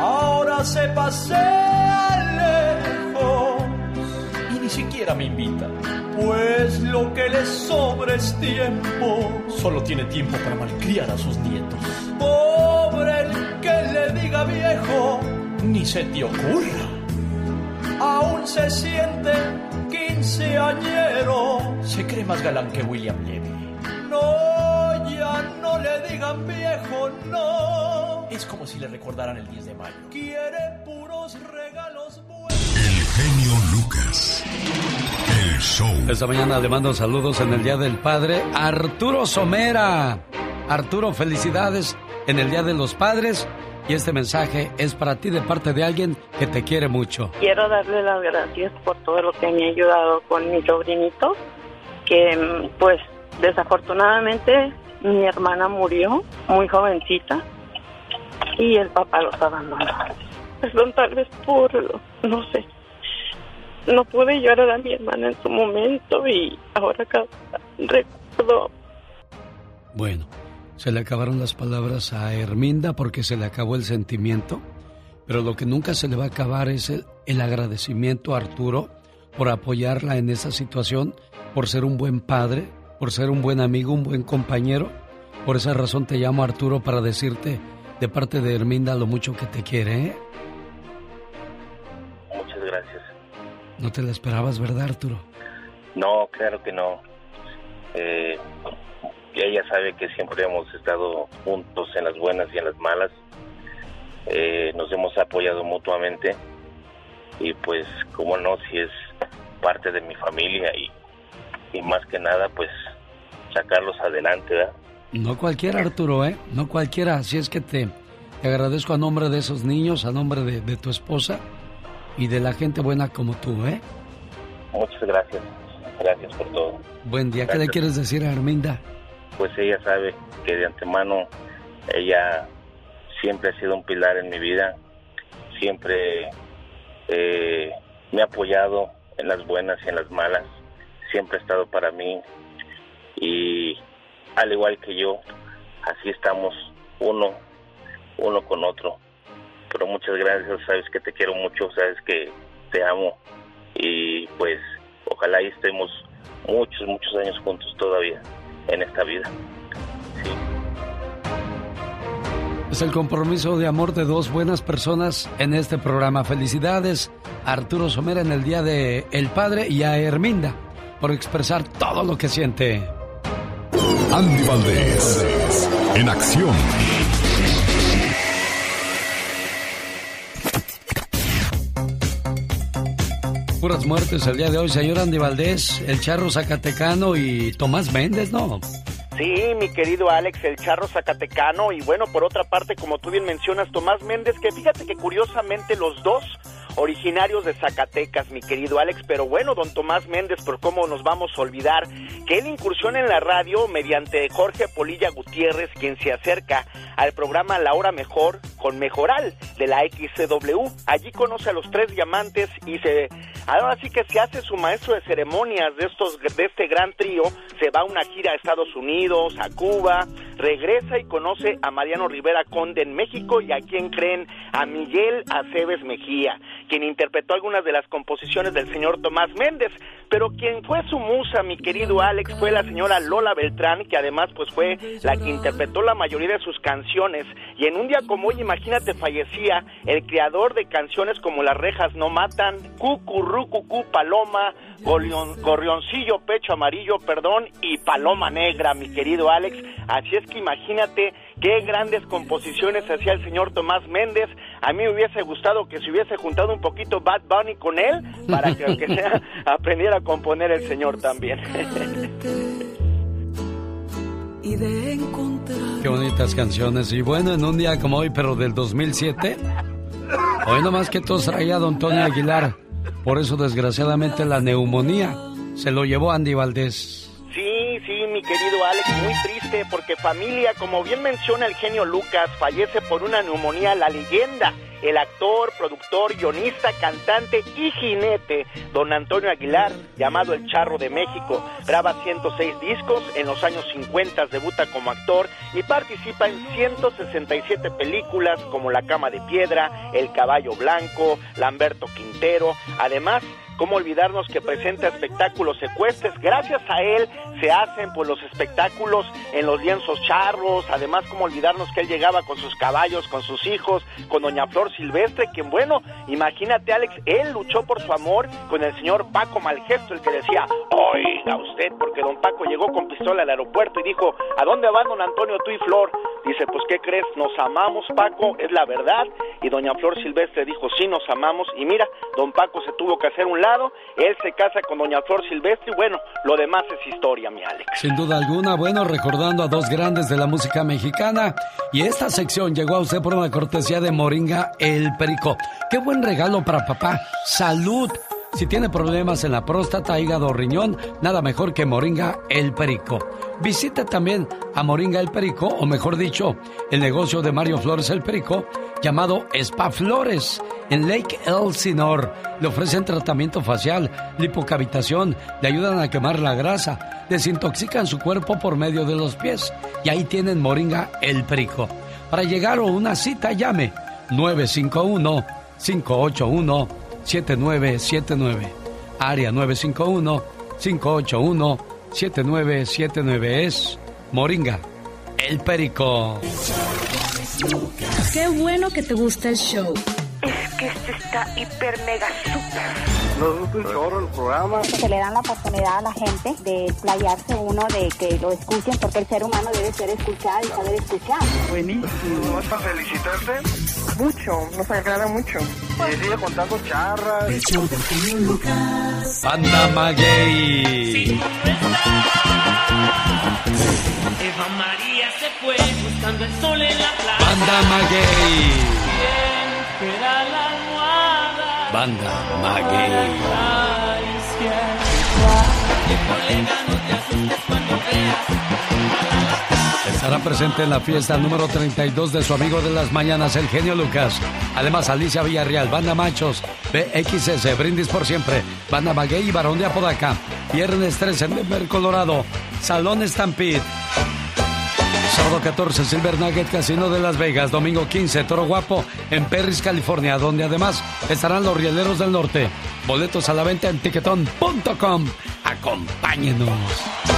Ahora se pasea lejos y ni siquiera me invita. Pues lo que le sobra es tiempo. Solo tiene tiempo para malcriar a sus nietos. Pobre el que le diga viejo. Ni se te ocurra. Aún se siente quinceañero. Se cree más galán que William Levy. No, ya no le digan viejo, no. Es como si le recordaran el 10 de mayo. Quiere puros regalos buenos. El genio Lucas. El show. Esta mañana le mando saludos en el Día del Padre Arturo Somera. Arturo, felicidades en el Día de los Padres. Y este mensaje es para ti de parte de alguien que te quiere mucho. Quiero darle las gracias por todo lo que me ha ayudado con mi sobrinito, que pues desafortunadamente mi hermana murió muy jovencita y el papá los abandonó. Perdón, tal vez por, no sé, no pude llorar a mi hermana en su momento y ahora recuerdo. Bueno, se le acabaron las palabras a Herminda porque se le acabó el sentimiento, pero lo que nunca se le va a acabar es el, el agradecimiento a Arturo por apoyarla en esa situación, por ser un buen padre, por ser un buen amigo, un buen compañero. Por esa razón te llamo Arturo para decirte de parte de Herminda lo mucho que te quiere. ¿eh? Muchas gracias. No te la esperabas, ¿verdad, Arturo? No, claro que no. Eh, ella sabe que siempre hemos estado juntos en las buenas y en las malas. Eh, nos hemos apoyado mutuamente y pues, como no, si es parte de mi familia y, y más que nada, pues sacarlos adelante, ¿verdad? No cualquiera, Arturo, ¿eh? No cualquiera. Así es que te, te agradezco a nombre de esos niños, a nombre de, de, tu esposa y de la gente buena como tú, ¿eh? Muchas gracias. Gracias por todo. Buen día. Gracias. ¿Qué le quieres decir a Arminda? Pues ella sabe que de antemano ella siempre ha sido un pilar en mi vida. Siempre eh, me ha apoyado en las buenas y en las malas. Siempre ha estado para mí. Y al igual que yo, así estamos uno, uno con otro. Pero muchas gracias, sabes que te quiero mucho, sabes que te amo y pues ojalá y estemos muchos, muchos años juntos todavía en esta vida. Sí. Es el compromiso de amor de dos buenas personas en este programa. Felicidades a Arturo Somera en el Día de el Padre y a Herminda por expresar todo lo que siente. Andy Valdés, en acción. Puras muertes el día de hoy, señor Andy Valdés, el charro zacatecano y Tomás Méndez, ¿no? Sí, mi querido Alex, el charro zacatecano. Y bueno, por otra parte, como tú bien mencionas, Tomás Méndez, que fíjate que curiosamente los dos originarios de Zacatecas, mi querido Alex, pero bueno, don Tomás Méndez, por cómo nos vamos a olvidar que él incursiona en la radio mediante Jorge Polilla Gutiérrez, quien se acerca al programa La Hora Mejor con Mejoral de la XCW. Allí conoce a los tres diamantes y se ahora sí que se hace su maestro de ceremonias de estos de este gran trío, se va a una gira a Estados Unidos, a Cuba, regresa y conoce a Mariano Rivera Conde en México y a quien creen a Miguel Aceves Mejía quien interpretó algunas de las composiciones del señor Tomás Méndez, pero quien fue su musa, mi querido Alex, fue la señora Lola Beltrán, que además pues fue la que interpretó la mayoría de sus canciones, y en un día como hoy, imagínate, fallecía el creador de canciones como Las rejas no matan, Cucurru, Cucú, Paloma, Gorrioncillo, Pecho Amarillo, perdón, y Paloma Negra, mi querido Alex, así es que imagínate qué grandes composiciones hacía el señor Tomás Méndez. A mí me hubiese gustado que se hubiese juntado un poquito Bad Bunny con él para que aunque sea (laughs) aprendiera a componer el señor también. Qué bonitas canciones. Y bueno, en un día como hoy, pero del 2007, hoy nomás que todos traía a don Tony Aguilar. Por eso, desgraciadamente, la neumonía se lo llevó Andy Valdés. Sí, sí, mi querido Alex, muy triste porque familia, como bien menciona el genio Lucas, fallece por una neumonía la leyenda, el actor, productor, guionista, cantante y jinete, don Antonio Aguilar, llamado El Charro de México. Graba 106 discos, en los años 50 debuta como actor y participa en 167 películas como La Cama de Piedra, El Caballo Blanco, Lamberto Quintero. Además, ¿Cómo olvidarnos que presenta espectáculos secuestres? Gracias a él se hacen pues los espectáculos en los lienzos charros. Además, ¿cómo olvidarnos que él llegaba con sus caballos, con sus hijos, con doña Flor Silvestre? Quien, bueno, imagínate, Alex, él luchó por su amor con el señor Paco Malgesto, el que decía, oiga usted, porque don Paco llegó con pistola al aeropuerto y dijo, ¿a dónde van don Antonio, tú y Flor? Dice, pues, ¿qué crees? Nos amamos, Paco, es la verdad. Y doña Flor Silvestre dijo, sí, nos amamos. Y mira, don Paco se tuvo que hacer un él se casa con doña Flor Silvestre y bueno, lo demás es historia, mi Alex. Sin duda alguna, bueno, recordando a dos grandes de la música mexicana. Y esta sección llegó a usted por una cortesía de Moringa El Perico. Qué buen regalo para papá. Salud. Si tiene problemas en la próstata, hígado o riñón, nada mejor que Moringa El Perico. Visite también a Moringa El Perico, o mejor dicho, el negocio de Mario Flores El Perico, llamado Spa Flores, en Lake Elsinore. Le ofrecen tratamiento facial, lipocavitación, le ayudan a quemar la grasa, desintoxican su cuerpo por medio de los pies. Y ahí tienen Moringa El Perico. Para llegar a una cita, llame 951 581 7979. Área 951-581-7979 es Moringa, el Perico. Qué bueno que te gusta el show. Es que este está hiper mega super. Nos gusta un chorro el programa. Se le dan la oportunidad a la gente de playarse uno, de que lo escuchen, porque el ser humano debe ser escuchado y saber escuchar. Buenísimo. ¿Vas para felicitarte? Mucho, nos agrada mucho. Y sigue contando charras. Banda Maguey. Eva María se fue buscando el sol en la playa. Banda Maguey. ¿Quién la almohada? Banda Maguey. Estará presente en la fiesta número 32 de su amigo de las mañanas, el genio Lucas. Además, Alicia Villarreal, Banda Machos, BXS, Brindis por Siempre, Banda Maguey y Barón de Apodaca. Viernes 13 en Denver, Colorado, Salón Stampede. Sábado 14, Silver Nugget Casino de Las Vegas. Domingo 15, Toro Guapo en Perris, California, donde además estarán los Rieleros del Norte. Boletos a la venta en tiquetón.com. Acompáñenos.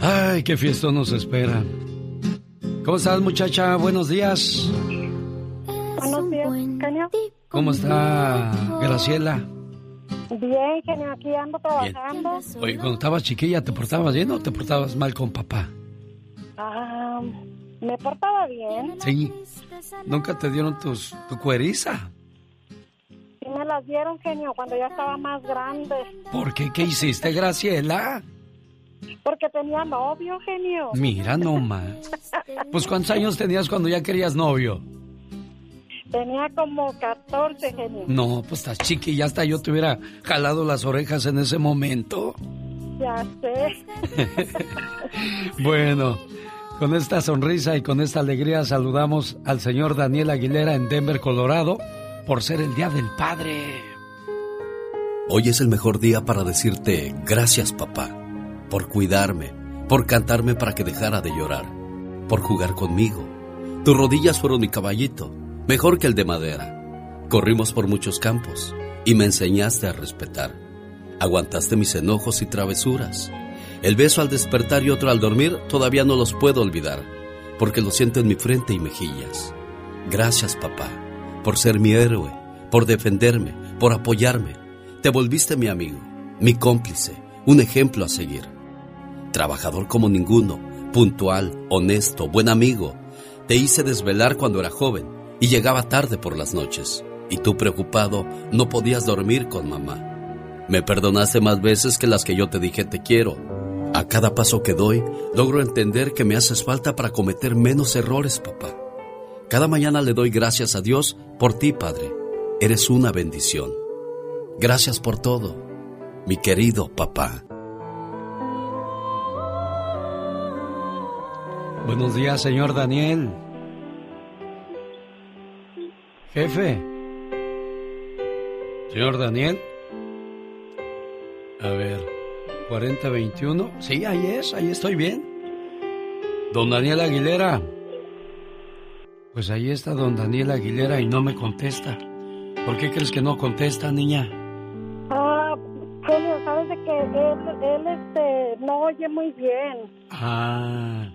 Ay, qué fiesta nos espera. ¿Cómo estás, muchacha? Buenos días. Buenos días, genio. ¿Cómo está Graciela? Bien, genio, aquí ando trabajando. Oye, cuando estabas chiquilla, ¿te portabas bien o te portabas mal con papá? Ah, me portaba bien. Sí. ¿Nunca te dieron tus, tu cueriza? Sí me las dieron, genio, cuando ya estaba más grande. ¿Por qué? ¿Qué hiciste, Graciela? Porque tenía novio, genio. Mira nomás. Pues ¿cuántos años tenías cuando ya querías novio? Tenía como 14, genio. No, pues estás chiquilla, hasta yo te hubiera jalado las orejas en ese momento. Ya sé. (laughs) Bueno, con esta sonrisa y con esta alegría saludamos al señor Daniel Aguilera en Denver, Colorado, por ser el Día del Padre. Hoy es el mejor día para decirte gracias papá, por cuidarme, por cantarme para que dejara de llorar, por jugar conmigo. Tus rodillas fueron mi caballito, mejor que el de madera. Corrimos por muchos campos y me enseñaste a respetar. Aguantaste mis enojos y travesuras. El beso al despertar y otro al dormir todavía no los puedo olvidar, porque lo siento en mi frente y mejillas. Gracias, papá, por ser mi héroe, por defenderme, por apoyarme. Te volviste mi amigo, mi cómplice, un ejemplo a seguir. Trabajador como ninguno, puntual, honesto, buen amigo. Te hice desvelar cuando era joven y llegaba tarde por las noches. Y tú preocupado no podías dormir con mamá. Me perdonaste más veces que las que yo te dije te quiero. A cada paso que doy, logro entender que me haces falta para cometer menos errores, papá. Cada mañana le doy gracias a Dios por ti, Padre. Eres una bendición. Gracias por todo, mi querido papá. Buenos días, señor Daniel. Jefe. Señor Daniel. A ver, 4021. Sí, ahí es, ahí estoy bien. Don Daniel Aguilera. Pues ahí está don Daniel Aguilera y no me contesta. ¿Por qué crees que no contesta, niña? Ah, Julio, sabes de que él, él este, no oye muy bien. Ah.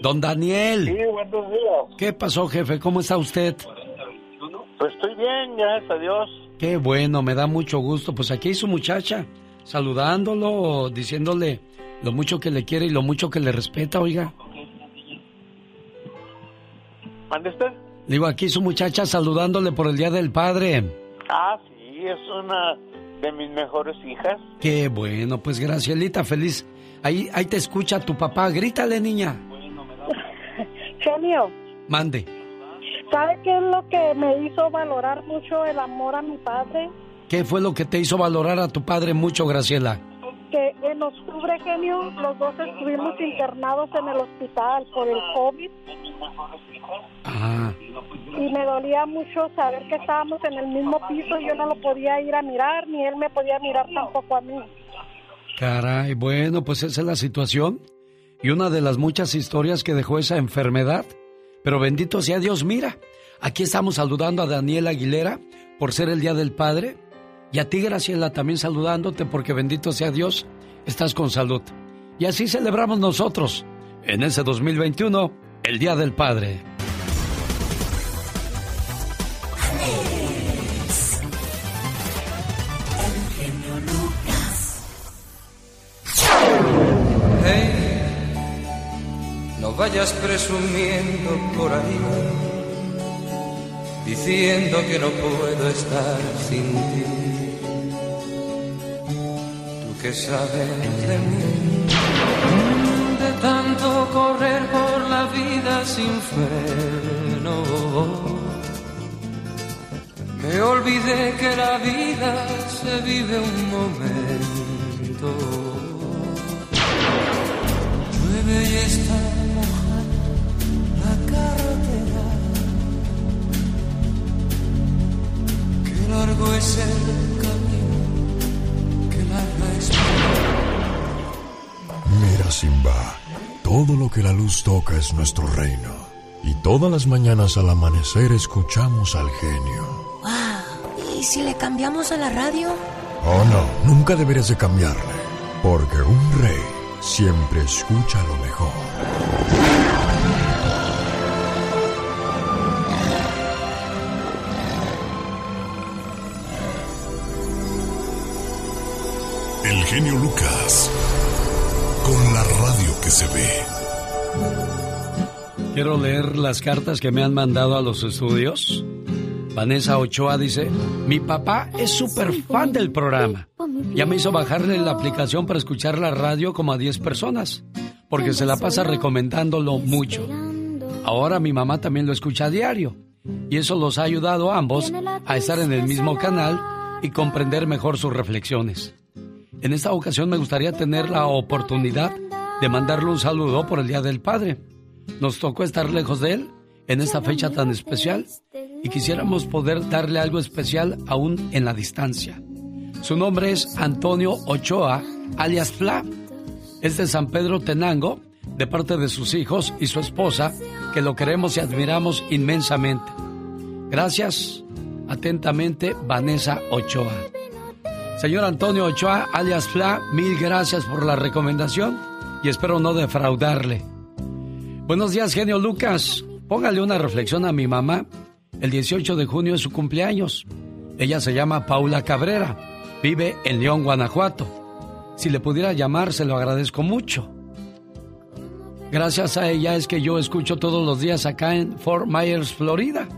Don Daniel. Sí, buenos días. ¿Qué pasó, jefe? ¿Cómo está usted? Pues estoy bien, gracias a Dios. Qué bueno, me da mucho gusto. Pues aquí su muchacha, saludándolo, diciéndole lo mucho que le quiere y lo mucho que le respeta, oiga. ¿Mande usted? Digo, aquí su muchacha saludándole por el Día del Padre. Ah, sí, es una de mis mejores hijas. Qué bueno, pues Gracielita, feliz. Ahí, ahí te escucha tu papá, grítale, niña. Genio, Mande. ¿sabe qué es lo que me hizo valorar mucho el amor a mi padre? ¿Qué fue lo que te hizo valorar a tu padre mucho, Graciela? Que en octubre, genio, los dos estuvimos internados en el hospital por el COVID Ah, y me dolía mucho saber que estábamos en el mismo piso y yo no lo podía ir a mirar, ni él me podía mirar tampoco a mí. caray, bueno, pues esa es la situación. Y una de las muchas historias que dejó esa enfermedad. Pero bendito sea Dios, mira, aquí estamos saludando a Daniel Aguilera por ser el Día del Padre. Y a ti, Graciela, también saludándote porque bendito sea Dios, estás con salud. Y así celebramos nosotros, en ese 2021, el Día del Padre. Vayas presumiendo por ahí, diciendo que no puedo estar sin ti. Tú que sabes de mí, de tanto correr por la vida sin freno. Me olvidé que la vida se vive un momento. Llueve y está carretera. Qué largo es el camino, qué larga es Mira, Simba, todo lo que la luz toca es nuestro reino. Y todas las mañanas al amanecer escuchamos al genio. Wow. ¿Y si le cambiamos a la radio? Oh no, nunca deberías de cambiarle. Porque un rey siempre escucha lo mejor. Genio Lucas. Con la radio que se ve. Quiero leer las cartas que me han mandado a los estudios. Vanessa Ochoa dice, mi papá es súper fan del programa. Ya me hizo bajarle la aplicación para escuchar la radio como a 10 personas, porque se la pasa recomendándolo mucho. Ahora mi mamá también lo escucha a diario, y eso los ha ayudado a ambos a estar en el mismo canal y comprender mejor sus reflexiones. En esta ocasión me gustaría tener la oportunidad de mandarle un saludo por el Día del Padre. Nos tocó estar lejos de él en esta fecha tan especial y quisiéramos poder darle algo especial aún en la distancia. Su nombre es Antonio Ochoa, alias Fla. Es de San Pedro Tenango, de parte de sus hijos y su esposa, que lo queremos y admiramos inmensamente. Gracias. Atentamente, Vanessa Ochoa. Señor Antonio Ochoa, alias Fla, mil gracias por la recomendación y espero no defraudarle. Buenos días, genio Lucas. Póngale una reflexión a mi mamá. El 18 de junio es su cumpleaños. Ella se llama Paula Cabrera. Vive en León, Guanajuato. Si le pudiera llamar, se lo agradezco mucho. Gracias a ella es que yo escucho todos los días acá en Fort Myers, Florida.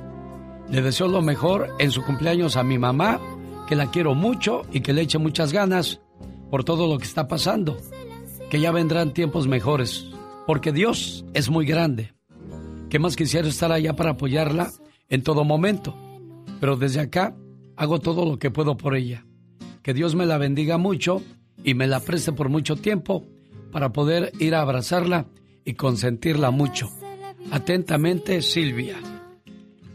Le deseo lo mejor en su cumpleaños a mi mamá, que la quiero mucho y que le eche muchas ganas por todo lo que está pasando. Que ya vendrán tiempos mejores, porque Dios es muy grande. Que más quisiera estar allá para apoyarla en todo momento. Pero desde acá hago todo lo que puedo por ella. Que Dios me la bendiga mucho y me la preste por mucho tiempo para poder ir a abrazarla y consentirla mucho. Atentamente, Silvia.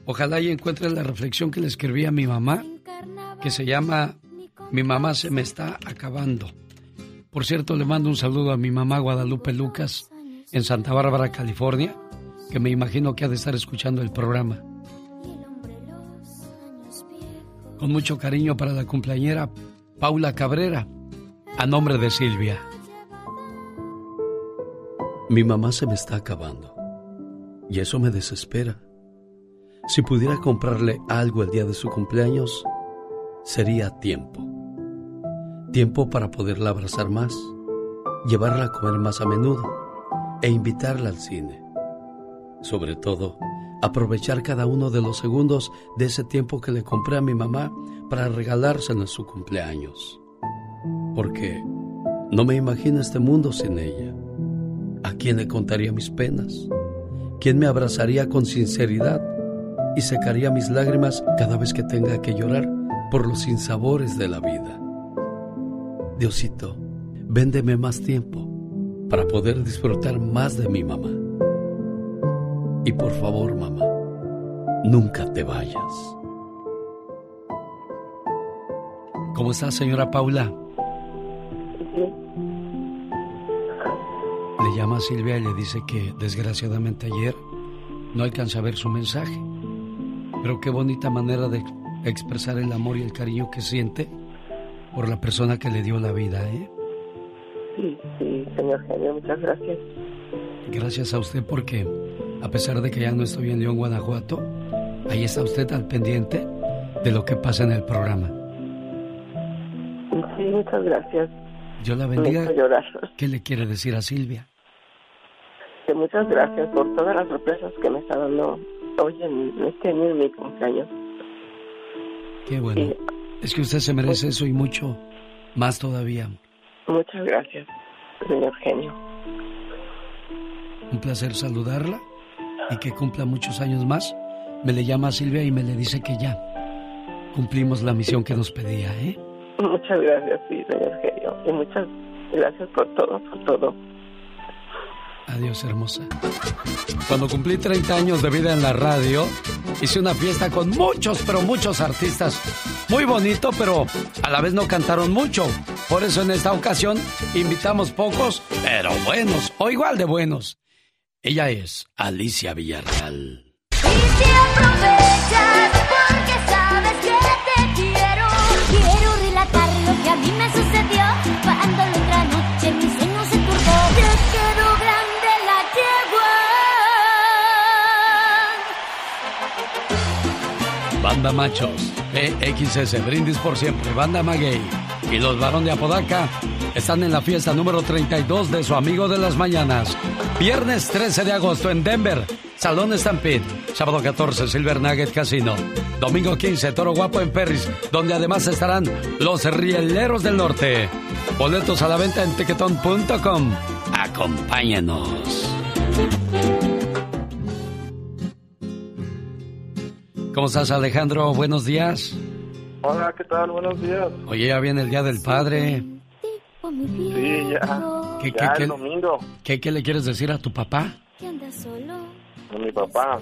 Ojalá y encuentre la reflexión que le escribí a mi mamá, que se llama Mi mamá se me está acabando. Por cierto, le mando un saludo a mi mamá Guadalupe Lucas en Santa Bárbara, California, que me imagino que ha de estar escuchando el programa. Con mucho cariño para la cumpleañera Paula Cabrera, a nombre de Silvia. Mi mamá se me está acabando y eso me desespera. Si pudiera comprarle algo el día de su cumpleaños, sería tiempo. Tiempo para poderla abrazar más, llevarla a comer más a menudo e invitarla al cine. Sobre todo, aprovechar cada uno de los segundos de ese tiempo que le compré a mi mamá para regalárselo en su cumpleaños. Porque no me imagino este mundo sin ella. ¿A quién le contaría mis penas? ¿Quién me abrazaría con sinceridad y secaría mis lágrimas cada vez que tenga que llorar por los sinsabores de la vida? Diosito, véndeme más tiempo para poder disfrutar más de mi mamá. Y por favor, mamá, nunca te vayas. ¿Cómo está, señora Paula? Le llama Silvia y le dice que desgraciadamente ayer no alcanza a ver su mensaje. Pero qué bonita manera de expresar el amor y el cariño que siente por la persona que le dio la vida, ¿eh? Sí, sí, señor genio, muchas gracias. Gracias a usted porque, a pesar de que ya no estoy en León, Guanajuato, ahí está usted al pendiente de lo que pasa en el programa. Sí, muchas gracias. Yo la bendiga. ¿Qué le quiere decir a Silvia? Que muchas gracias por todas las sorpresas que me está dando hoy en este año en mi cumpleaños. Qué bueno. es que usted se merece eso y mucho más todavía. Muchas gracias, señor genio. Un placer saludarla y que cumpla muchos años más. Me le llama Silvia y me le dice que ya cumplimos la misión que nos pedía, ¿eh? Muchas gracias, sí, señor genio. Y muchas gracias por todo, por todo. Adiós, hermosa. Cuando cumplí 30 años de vida en la radio, hice una fiesta con muchos, pero muchos artistas. Muy bonito, pero a la vez no cantaron mucho. Por eso en esta ocasión invitamos pocos, pero buenos, o igual de buenos. Ella es Alicia Villarreal. que a mí me sucedió Banda Machos, PXS, Brindis por siempre, Banda Maguey y los Barón de Apodaca están en la fiesta número 32 de su amigo de las mañanas. Viernes 13 de agosto en Denver, Salón Stampede. Sábado 14, Silver Nugget Casino. Domingo 15, Toro Guapo en Perris, donde además estarán los Rieleros del Norte. Boletos a la venta en tiquetón.com. Acompáñenos. ¿Cómo estás, Alejandro? Buenos días. Hola, ¿qué tal? Buenos días. Oye, ya viene el Día del Padre. Sí, ya. ¿Qué, ya qué, el domingo. ¿qué, ¿Qué le quieres decir a tu papá? A mi papá.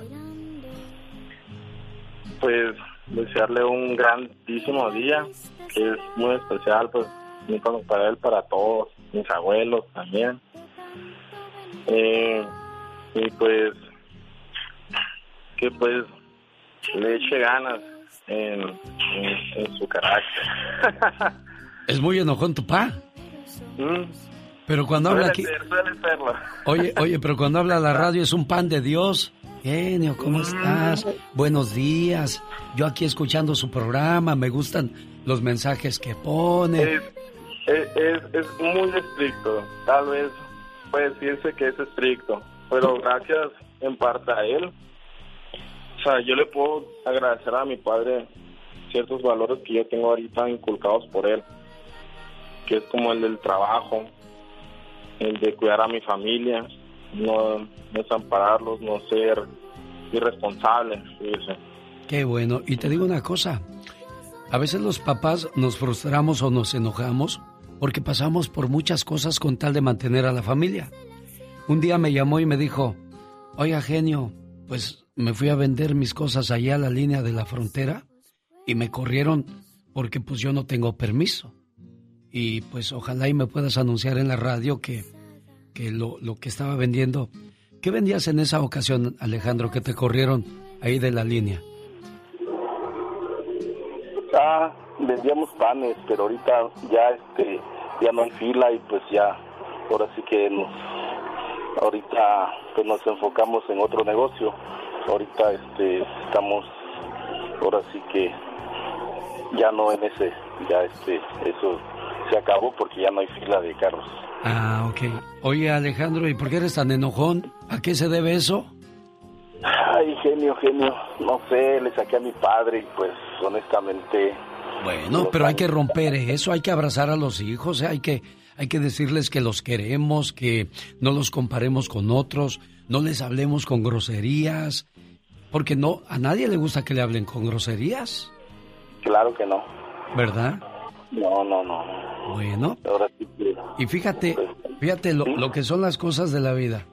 Pues desearle un grandísimo día, que es muy especial, pues, para él, para todos, mis abuelos también. Eh, y pues, que pues le eche ganas en, en, en su carácter. (laughs) ¿Es muy enojón tu pa? Mm. Pero cuando habla aquí... ser, suele serlo. (laughs) Oye, oye, pero cuando habla la radio es un pan de Dios. Genio, ¿cómo estás? Buenos días. Yo aquí escuchando su programa, me gustan los mensajes que pone. Es, es, es, es muy estricto, tal vez puede decirse que es estricto, pero gracias en parte a él. Sea, yo le puedo agradecer a mi padre ciertos valores que yo tengo ahorita inculcados por él, que es como el del trabajo, el de cuidar a mi familia, no, desampararlos, no ser irresponsable. Qué bueno. Y te digo una cosa, a veces los papás nos frustramos o nos enojamos porque pasamos por muchas cosas con tal de mantener a la familia. Un día me llamó y me dijo, oiga genio, pues me fui a vender mis cosas allá a la línea de la frontera y me corrieron porque pues yo no tengo permiso. Y pues ojalá y me puedas anunciar en la radio que, que lo, lo que estaba vendiendo. ¿Qué vendías en esa ocasión, Alejandro, que te corrieron ahí de la línea? Ah, vendíamos panes, pero ahorita ya este ya no hay fila y pues ya ahora sí que nos ahorita pues nos enfocamos en otro negocio. Ahorita este estamos ahora sí que ya no en ese, ya este eso se acabó porque ya no hay fila de carros. Ah, ok. Oye, Alejandro, ¿y por qué eres tan enojón? ¿A qué se debe eso? Ay, genio, genio, no sé, le saqué a mi padre y pues honestamente Bueno, pero hay que romper eso, hay que abrazar a los hijos, ¿eh? hay que hay que decirles que los queremos, que no los comparemos con otros, no les hablemos con groserías, porque no a nadie le gusta que le hablen con groserías, claro que no. ¿verdad? No, no, no. Bueno. Y fíjate, fíjate lo, lo que son las cosas de la vida.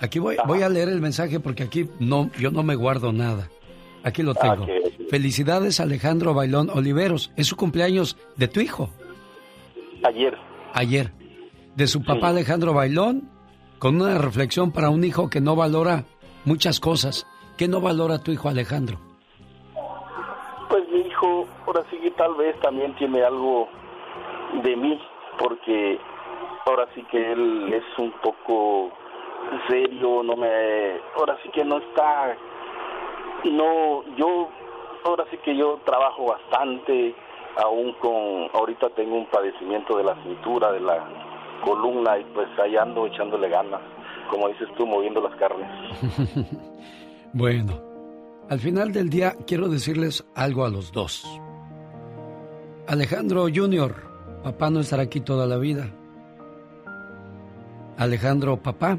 Aquí voy, voy a leer el mensaje porque aquí no, yo no me guardo nada. Aquí lo tengo. Felicidades Alejandro Bailón Oliveros. Es su cumpleaños de tu hijo. ayer Ayer. De su papá Alejandro Bailón, con una reflexión para un hijo que no valora muchas cosas. ¿Qué no valora tu hijo Alejandro? Pues mi hijo, ahora sí que tal vez también tiene algo de mí, porque ahora sí que él es un poco serio, no me, ahora sí que no está, no, yo, ahora sí que yo trabajo bastante, aún con, ahorita tengo un padecimiento de la cintura, de la columna, y pues ahí ando echándole ganas, como dices tú, moviendo las carnes. (laughs) Bueno, al final del día quiero decirles algo a los dos. Alejandro Junior, papá no estará aquí toda la vida. Alejandro, papá,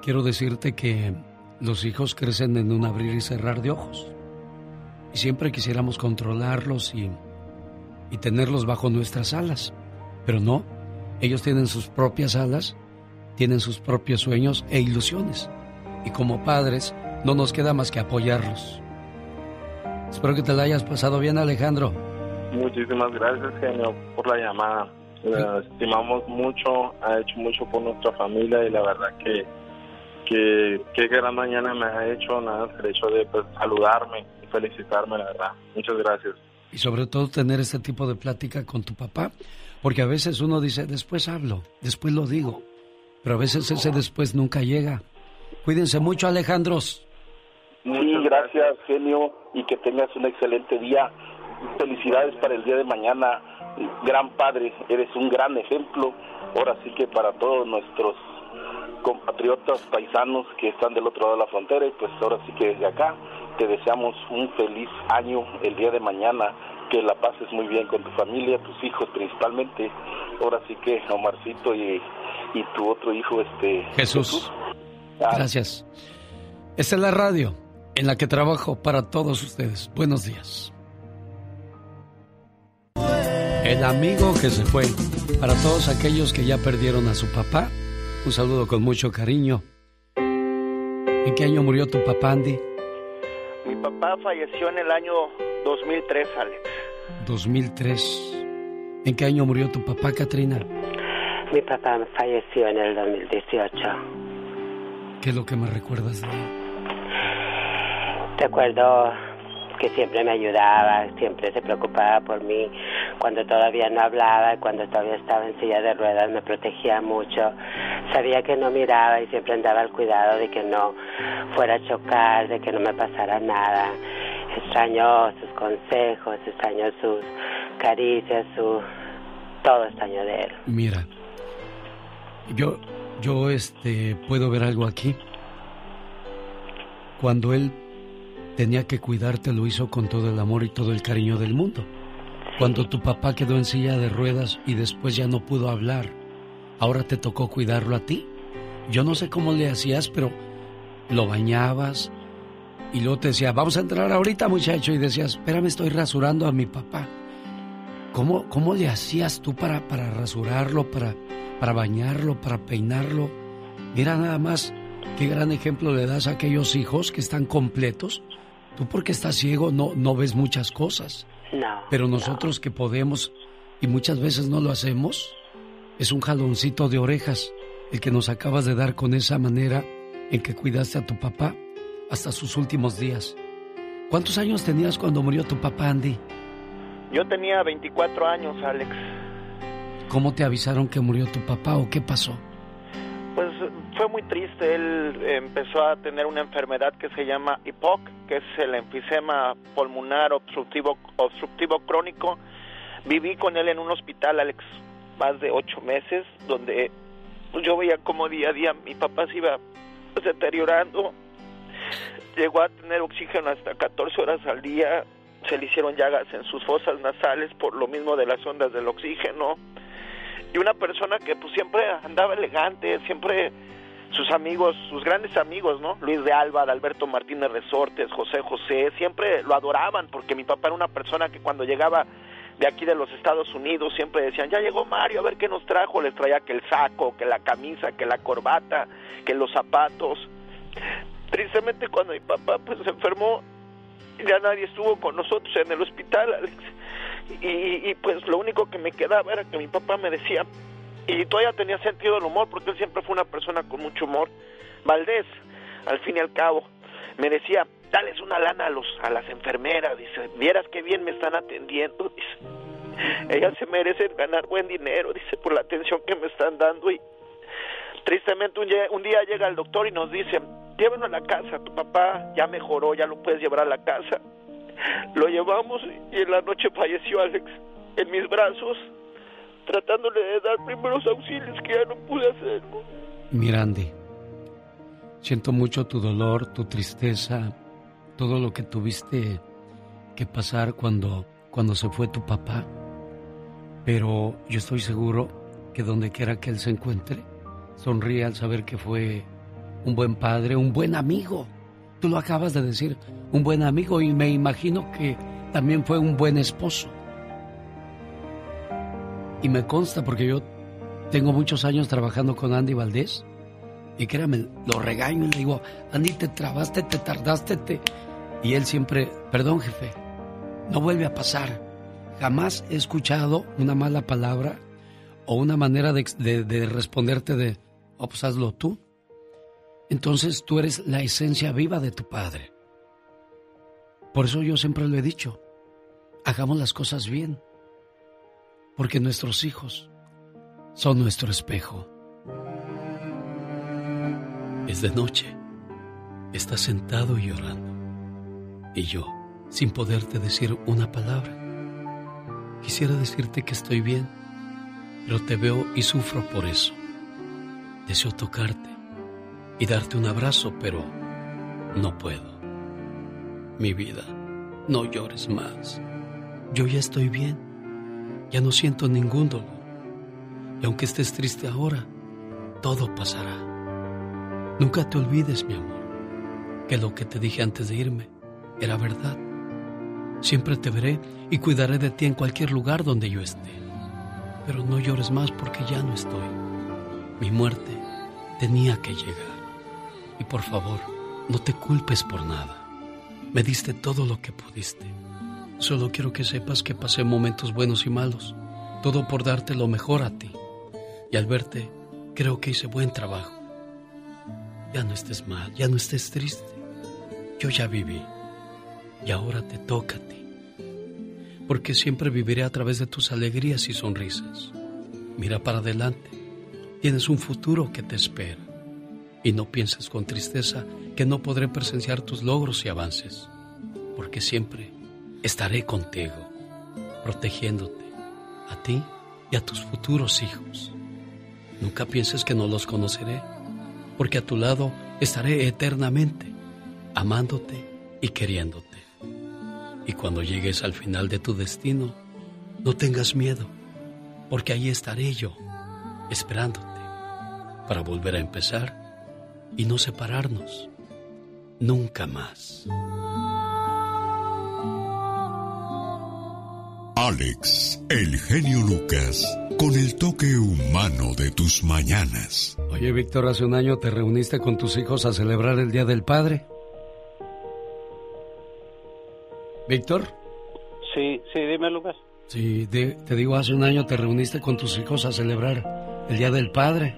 quiero decirte que los hijos crecen en un abrir y cerrar de ojos. Y siempre quisiéramos controlarlos y, y tenerlos bajo nuestras alas. Pero no, ellos tienen sus propias alas, tienen sus propios sueños e ilusiones. Y como padres, no nos queda más que apoyarlos. Espero que te la hayas pasado bien, Alejandro. Muchísimas gracias, genio, por la llamada. La estimamos mucho, ha hecho mucho por nuestra familia y la verdad que que qué gran mañana me ha hecho nada el hecho de pues, saludarme y felicitarme, la verdad. Muchas gracias. Y sobre todo tener este tipo de plática con tu papá, porque a veces uno dice, después hablo, después lo digo, pero a veces ese después nunca llega. Cuídense mucho, Alejandros. Sí, gracias, genio, y que tengas un excelente día. Felicidades para el día de mañana. Gran padre, eres un gran ejemplo. Ahora sí que para todos nuestros compatriotas paisanos que están del otro lado de la frontera, y pues ahora sí que desde acá te deseamos un feliz año el día de mañana. Que la pases muy bien con tu familia, tus hijos principalmente. Ahora sí que Omarcito y, y tu otro hijo, este Jesús. Ah, Gracias. Esta es la radio en la que trabajo para todos ustedes. Buenos días. El amigo que se fue. Para todos aquellos que ya perdieron a su papá, un saludo con mucho cariño. ¿En qué año murió tu papá, Andy? Mi papá falleció en el año 2003, Alex. 2003. ¿En qué año murió tu papá, Katrina? Mi papá falleció en el 2018. ¿Qué es lo que me recuerdas de él? Recuerdo que siempre me ayudaba, siempre se preocupaba por mí. Cuando todavía no hablaba, cuando todavía estaba en silla de ruedas, me protegía mucho. Sabía que no miraba y siempre andaba al cuidado de que no fuera a chocar, de que no me pasara nada. Extraño sus consejos, extraño sus caricias, su... todo extraño de él. Mira, yo, Yo este puedo ver algo aquí. Cuando él tenía que cuidarte lo hizo con todo el amor y todo el cariño del mundo. Cuando tu papá quedó en silla de ruedas y después ya no pudo hablar, ahora te tocó cuidarlo a ti. Yo no sé cómo le hacías, pero lo bañabas y luego te decía, vamos a entrar ahorita muchacho y decías, espérame, estoy rasurando a mi papá. ¿Cómo, cómo le hacías tú para, para rasurarlo, para, para bañarlo, para peinarlo? Mira nada más qué gran ejemplo le das a aquellos hijos que están completos. Tú porque estás ciego no, no ves muchas cosas. No. Pero nosotros que podemos y muchas veces no lo hacemos, es un jaloncito de orejas el que nos acabas de dar con esa manera en que cuidaste a tu papá hasta sus últimos días. ¿Cuántos años tenías cuando murió tu papá, Andy? Yo tenía 24 años, Alex. ¿Cómo te avisaron que murió tu papá o qué pasó? Pues fue muy triste. Él empezó a tener una enfermedad que se llama IPOC, que es el enfisema pulmonar obstructivo, obstructivo crónico. Viví con él en un hospital, Alex, más de ocho meses, donde yo veía como día a día mi papá se iba deteriorando. Llegó a tener oxígeno hasta 14 horas al día. Se le hicieron llagas en sus fosas nasales por lo mismo de las ondas del oxígeno. Y una persona que pues siempre andaba elegante, siempre sus amigos, sus grandes amigos, ¿no? Luis de Alba, Alberto Martínez Resortes, José José, siempre lo adoraban porque mi papá era una persona que cuando llegaba de aquí de los Estados Unidos siempre decían, ya llegó Mario, a ver qué nos trajo, les traía que el saco, que la camisa, que la corbata, que los zapatos. Tristemente cuando mi papá pues se enfermó, ya nadie estuvo con nosotros en el hospital, Alex. Y, y, pues lo único que me quedaba era que mi papá me decía, y todavía tenía sentido del humor, porque él siempre fue una persona con mucho humor, Valdés, al fin y al cabo, me decía, dales una lana a los a las enfermeras, dice, vieras qué bien me están atendiendo, (laughs) dice, ellas se merecen ganar buen dinero, dice, por la atención que me están dando y tristemente un un día llega el doctor y nos dice, llévenlo a la casa, tu papá ya mejoró, ya lo puedes llevar a la casa. Lo llevamos y en la noche falleció Alex en mis brazos, tratándole de dar primeros auxilios que ya no pude hacer. Mirandi, siento mucho tu dolor, tu tristeza, todo lo que tuviste que pasar cuando, cuando se fue tu papá. Pero yo estoy seguro que donde quiera que él se encuentre, sonríe al saber que fue un buen padre, un buen amigo. Tú lo acabas de decir, un buen amigo y me imagino que también fue un buen esposo. Y me consta porque yo tengo muchos años trabajando con Andy Valdés y créame, lo regaño y le digo, Andy, te trabaste, te tardaste, te... Y él siempre, perdón jefe, no vuelve a pasar. Jamás he escuchado una mala palabra o una manera de, de, de responderte de, oh, pues hazlo tú. Entonces tú eres la esencia viva de tu Padre. Por eso yo siempre lo he dicho, hagamos las cosas bien, porque nuestros hijos son nuestro espejo. Es de noche, estás sentado y llorando, y yo, sin poderte decir una palabra, quisiera decirte que estoy bien, pero te veo y sufro por eso. Deseo tocarte y darte un abrazo, pero no puedo. Mi vida, no llores más. Yo ya estoy bien. Ya no siento ningún dolor. Y aunque estés triste ahora, todo pasará. Nunca te olvides, mi amor, que lo que te dije antes de irme era verdad. Siempre te veré y cuidaré de ti en cualquier lugar donde yo esté. Pero no llores más porque ya no estoy. Mi muerte tenía que llegar. Y por favor, no te culpes por nada. Me diste todo lo que pudiste. Solo quiero que sepas que pasé momentos buenos y malos, todo por darte lo mejor a ti. Y al verte, creo que hice buen trabajo. Ya no estés mal, ya no estés triste. Yo ya viví y ahora te toca a ti. Porque siempre viviré a través de tus alegrías y sonrisas. Mira para adelante. Tienes un futuro que te espera. Y no pienses con tristeza que no podré presenciar tus logros y avances, porque siempre estaré contigo, protegiéndote, a ti y a tus futuros hijos. Nunca pienses que no los conoceré, porque a tu lado estaré eternamente, amándote y queriéndote. Y cuando llegues al final de tu destino, no tengas miedo, porque ahí estaré yo, esperándote, para volver a empezar y no separarnos nunca más. Alex, el genio Lucas, con el toque humano de tus mañanas. Oye, Víctor, hace un año te reuniste con tus hijos a celebrar el Día del Padre. ¿Víctor? Sí, sí, dime, Lucas. Sí, te digo, hace un año te reuniste con tus hijos a celebrar el Día del Padre.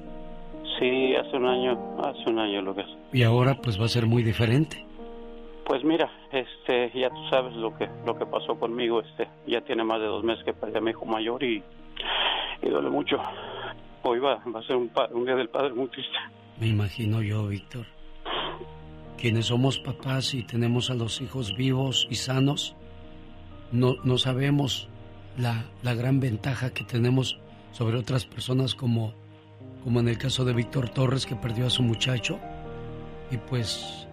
Sí, hace un año, hace un año, Lucas. Y ahora pues va a ser muy diferente. Pues mira, este, ya tú sabes lo que lo que pasó conmigo, este, ya tiene más de dos meses que perdí a mi hijo mayor y, y duele mucho. Hoy va, va a ser un, un día del padre muy triste. Me imagino yo, Víctor. Quienes somos papás y tenemos a los hijos vivos y sanos, no, no sabemos la, la gran ventaja que tenemos sobre otras personas como, como en el caso de Víctor Torres que perdió a su muchacho. Y pues,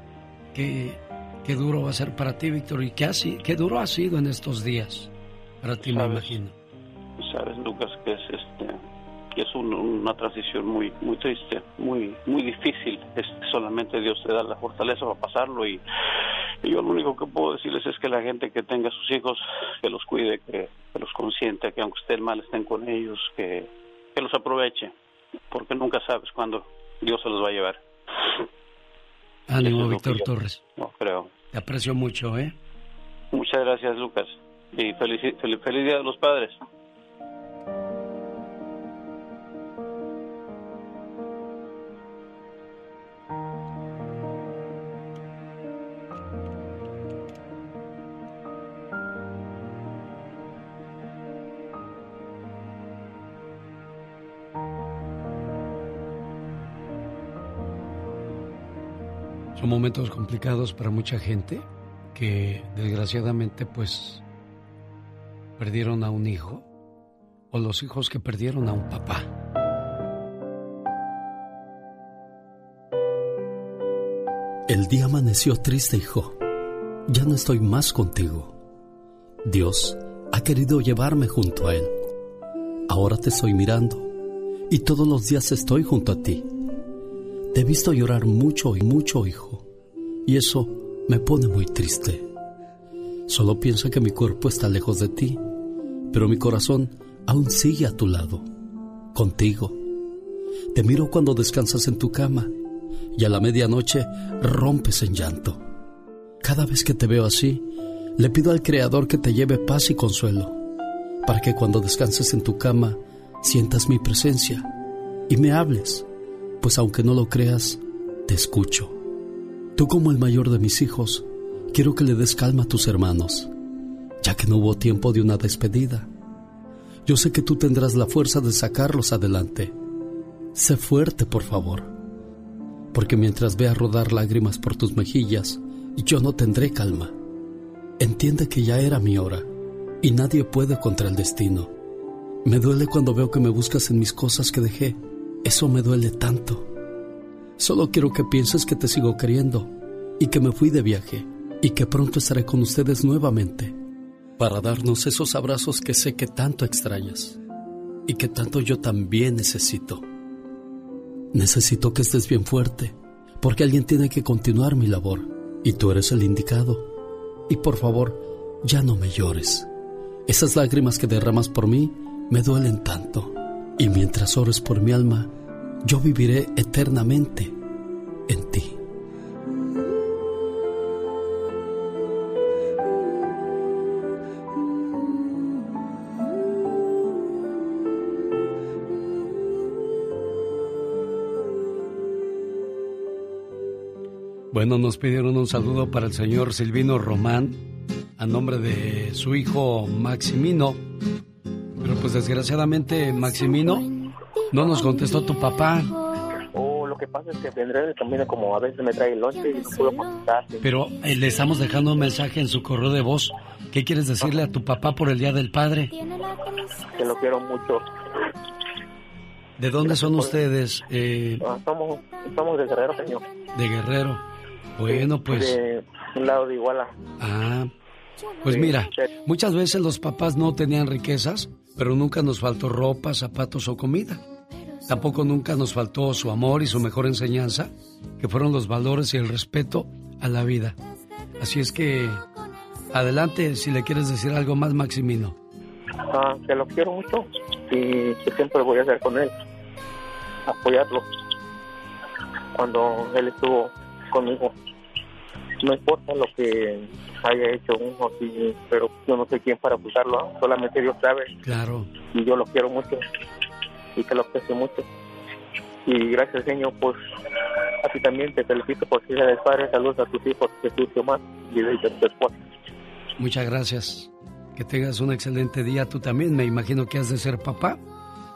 qué, qué duro va a ser para ti, Víctor, y qué, así, qué duro ha sido en estos días para ti, me imagino. Sabes, Lucas, que es este que es una transición muy muy triste, muy muy difícil. Es, solamente Dios te da la fortaleza para pasarlo y, y, yo lo único que puedo decirles es que la gente que tenga sus hijos, que los cuide, que, que los consiente, que aunque estén mal estén con ellos, que, que los aproveche, porque nunca sabes cuándo Dios se los va a llevar. Ánimo, Víctor Torres. No creo. Te aprecio mucho, ¿eh? Muchas gracias, Lucas. Y feliz, feliz, feliz Día de los Padres. Momentos complicados para mucha gente que desgraciadamente pues perdieron a un hijo o los hijos que perdieron a un papá. El día amaneció triste, hijo. Ya no estoy más contigo. Dios ha querido llevarme junto a Él. Ahora te estoy mirando y todos los días estoy junto a ti. Te he visto llorar mucho y mucho, hijo, y eso me pone muy triste. Solo pienso que mi cuerpo está lejos de ti, pero mi corazón aún sigue a tu lado, contigo. Te miro cuando descansas en tu cama y a la medianoche rompes en llanto. Cada vez que te veo así, le pido al Creador que te lleve paz y consuelo, para que cuando descanses en tu cama sientas mi presencia y me hables pues aunque no lo creas, te escucho. Tú como el mayor de mis hijos, quiero que le des calma a tus hermanos, ya que no hubo tiempo de una despedida. Yo sé que tú tendrás la fuerza de sacarlos adelante. Sé fuerte, por favor, porque mientras vea rodar lágrimas por tus mejillas, yo no tendré calma. Entiende que ya era mi hora y nadie puede contra el destino. Me duele cuando veo que me buscas en mis cosas que dejé eso me duele tanto. Solo quiero que pienses que te sigo queriendo y que me fui de viaje y que pronto estaré con ustedes nuevamente para darnos esos abrazos que sé que tanto extrañas y que tanto yo también necesito. Necesito que estés bien fuerte porque alguien tiene que continuar mi labor y tú eres el indicado. Y por favor, ya no me llores. Esas lágrimas que derramas por mí me duelen tanto. Y mientras ores por mi alma, yo viviré eternamente en ti. Bueno, nos pidieron un saludo para el señor Silvino Román a nombre de su hijo Maximino pero pues desgraciadamente, Maximino, no nos contestó tu papá. Oh, lo que pasa es que vendré de camino como a veces me trae el lonche y no puedo contestar. Pero eh, le estamos dejando un mensaje en su correo de voz. ¿Qué quieres decirle a tu papá por el Día del Padre? Que lo quiero mucho. ¿De dónde son ustedes? Eh, Ah, somos, somos de Guerrero, señor. de Guerrero. Bueno, pues... De un lado de Iguala. Ah, pues mira, muchas veces los papás no tenían riquezas, pero nunca nos faltó ropa, zapatos o comida. Tampoco nunca nos faltó su amor y su mejor enseñanza, que fueron los valores y el respeto a la vida. Así es que, adelante si le quieres decir algo más, Maximino. Ah, lo quiero mucho y siempre voy a estar con él, apoyarlo cuando él estuvo conmigo. No importa lo que haya hecho uno, sí, pero yo no sé quién para acusarlo, solamente Dios sabe. Claro. Y yo lo quiero mucho y que lo aprecio mucho. Y gracias, Señor, pues a ti también te felicito por ser el padre. Saludos a tus hijos, Jesús Omar, y de tu esposa. Muchas gracias. Que tengas un excelente día. Tú también, me imagino que has de ser papá.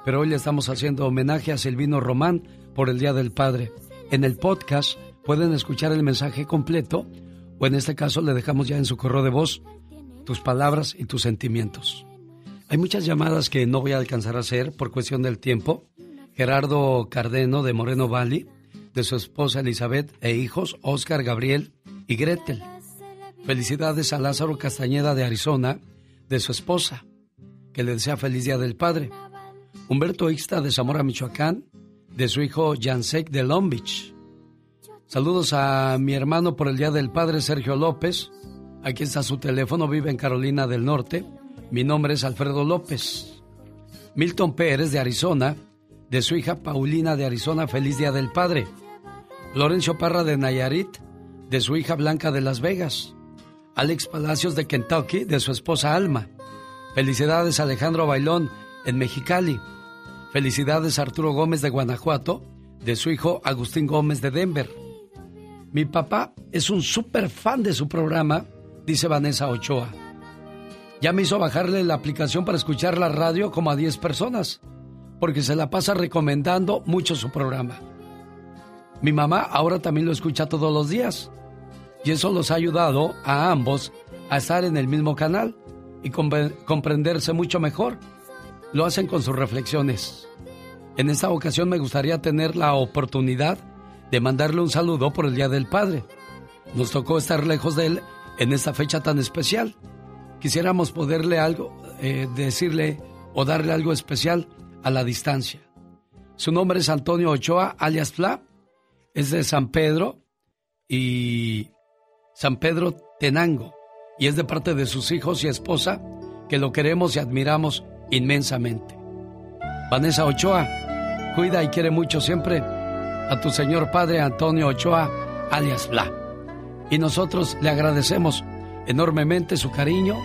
Pero hoy le estamos haciendo homenaje a Silvino Román por el Día del Padre. En el podcast pueden escuchar el mensaje completo o en este caso le dejamos ya en su correo de voz tus palabras y tus sentimientos. Hay muchas llamadas que no voy a alcanzar a hacer por cuestión del tiempo. Gerardo Cardeno de Moreno Valley, de su esposa Elizabeth e hijos Oscar, Gabriel y Gretel. Felicidades a Lázaro Castañeda de Arizona, de su esposa, que le desea feliz día del padre. Humberto Ixta de Zamora, Michoacán, de su hijo Jansek de Long Beach. Saludos a mi hermano por el día del padre Sergio López. Aquí está su teléfono, vive en Carolina del Norte. Mi nombre es Alfredo López. Milton Pérez de Arizona, de su hija Paulina de Arizona, feliz día del padre. Lorenzo Parra de Nayarit, de su hija Blanca de Las Vegas. Alex Palacios de Kentucky, de su esposa Alma. Felicidades Alejandro Bailón en Mexicali. Felicidades Arturo Gómez de Guanajuato, de su hijo Agustín Gómez de Denver. Mi papá es un súper fan de su programa, dice Vanessa Ochoa. Ya me hizo bajarle la aplicación para escuchar la radio como a 10 personas, porque se la pasa recomendando mucho su programa. Mi mamá ahora también lo escucha todos los días, y eso los ha ayudado a ambos a estar en el mismo canal y compre- comprenderse mucho mejor. Lo hacen con sus reflexiones. En esta ocasión me gustaría tener la oportunidad de mandarle un saludo por el Día del Padre. Nos tocó estar lejos de él en esta fecha tan especial. Quisiéramos poderle algo, eh, decirle o darle algo especial a la distancia. Su nombre es Antonio Ochoa, alias Fla. Es de San Pedro y San Pedro Tenango. Y es de parte de sus hijos y esposa que lo queremos y admiramos inmensamente. Vanessa Ochoa, cuida y quiere mucho siempre a tu señor padre Antonio Ochoa, alias Bla. Y nosotros le agradecemos enormemente su cariño,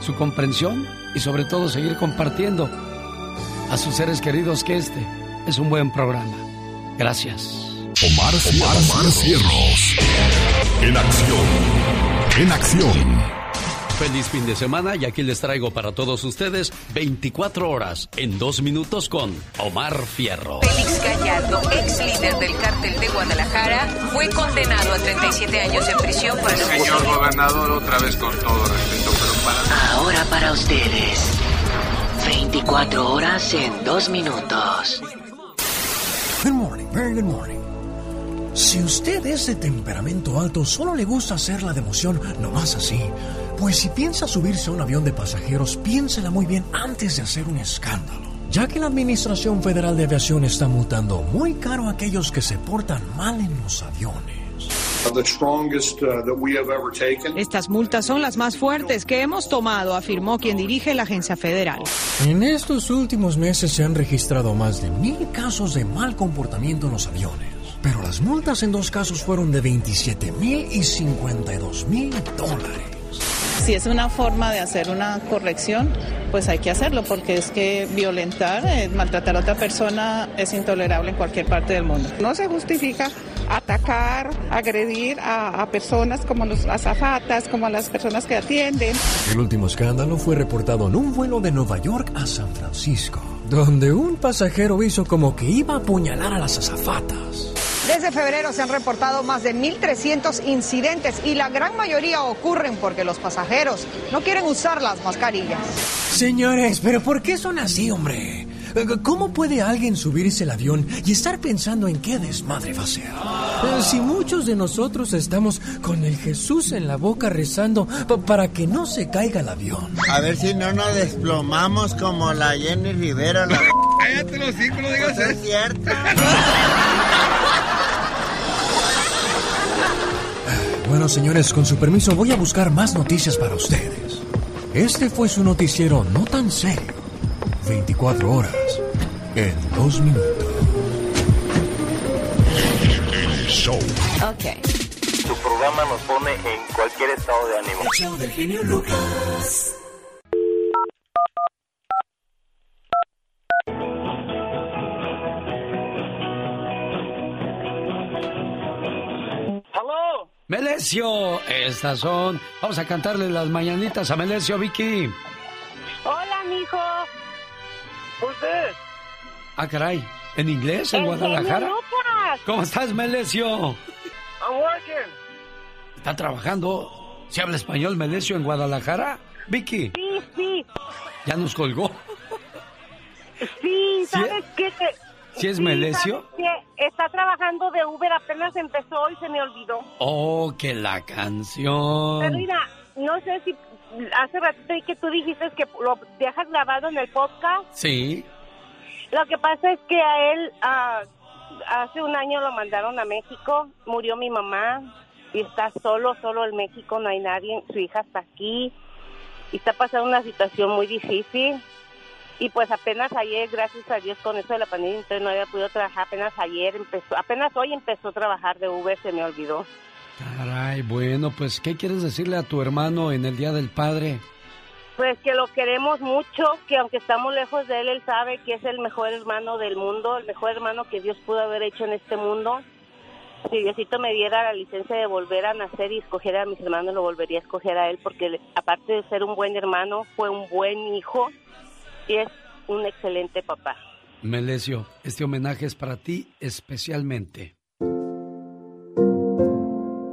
su comprensión y sobre todo seguir compartiendo a sus seres queridos que este es un buen programa. Gracias. Omar, Omar Cierros. En acción. En acción. Feliz fin de semana y aquí les traigo para todos ustedes 24 horas en dos minutos con Omar Fierro. Félix Gallardo, ex líder del cártel de Guadalajara, fue condenado a 37 años en prisión por el Señor gobernador, otra vez con todo respeto, pero para... Ahora para ustedes. 24 horas en 2 minutos. Good morning, very good morning. Si usted es de temperamento alto, solo le gusta hacer la democión nomás así. Pues si piensa subirse a un avión de pasajeros, piénsela muy bien antes de hacer un escándalo. Ya que la Administración Federal de Aviación está multando muy caro a aquellos que se portan mal en los aviones. Uh. Estas multas son las más fuertes que hemos tomado, afirmó quien dirige la agencia federal. En estos últimos meses se han registrado más de mil casos de mal comportamiento en los aviones. Pero las multas en dos casos fueron de 27 mil y 52 mil dólares. Si es una forma de hacer una corrección, pues hay que hacerlo, porque es que violentar, eh, maltratar a otra persona es intolerable en cualquier parte del mundo. No se justifica atacar, agredir a, a personas como los azafatas, como a las personas que atienden. El último escándalo fue reportado en un vuelo de Nueva York a San Francisco, donde un pasajero hizo como que iba a apuñalar a las azafatas. Desde febrero se han reportado más de 1.300 incidentes y la gran mayoría ocurren porque los pasajeros no quieren usar las mascarillas. Señores, pero ¿por qué son así, hombre? ¿Cómo puede alguien subirse al avión y estar pensando en qué desmadre va a ser? Eh, Si muchos de nosotros estamos con el Jesús en la boca rezando pa- para que no se caiga el avión. A ver si no nos desplomamos como la Jenny Rivera. La... (laughs) Cállate los cinco, no digas Pues es cierto. (laughs) Bueno, señores, con su permiso voy a buscar más noticias para ustedes. Este fue su noticiero no tan serio. 24 horas en dos minutos. El show. Ok. Tu programa nos pone en cualquier estado de ánimo. El show del genio Lucas. ¡Aló! Melesio, estas son. Vamos a cantarle las mañanitas a Melesio, Vicky. Hola, mijo. ¿Usted? Ah, caray. ¿En inglés? ¿En Guadalajara? ¿Cómo estás, Melesio? I'm working. ¿Está trabajando? ¿Se habla español, Melesio, en Guadalajara? Vicky, Sí, sí. ya nos colgó. Sí, ¿sabes qué? ¿Sí es sí. Está trabajando de Uber, apenas empezó y se me olvidó. Oh, que la Pero canción. mira, no sé si hace ratito que tú dijiste que lo dejas grabado en el podcast. Sí. Lo que pasa es que a él ah, hace un año lo mandaron a México, murió mi mamá y está solo, solo en México, no hay nadie, su hija está aquí y está pasando una situación muy difícil. Y pues apenas ayer, gracias a Dios, con eso de la pandemia, entonces no había podido trabajar. Apenas ayer empezó, apenas hoy empezó a trabajar de Uber, se me olvidó. Caray, bueno, pues, ¿qué quieres decirle a tu hermano en el Día del Padre? Pues que lo queremos mucho, que aunque estamos lejos de él, él sabe que es el mejor hermano del mundo, el mejor hermano que Dios pudo haber hecho en este mundo. Si Diosito me diera la licencia de volver a nacer y escoger a mis hermanos, lo volvería a escoger a él, porque aparte de ser un buen hermano, fue un buen hijo y es un excelente papá. Melesio, este homenaje es para ti especialmente.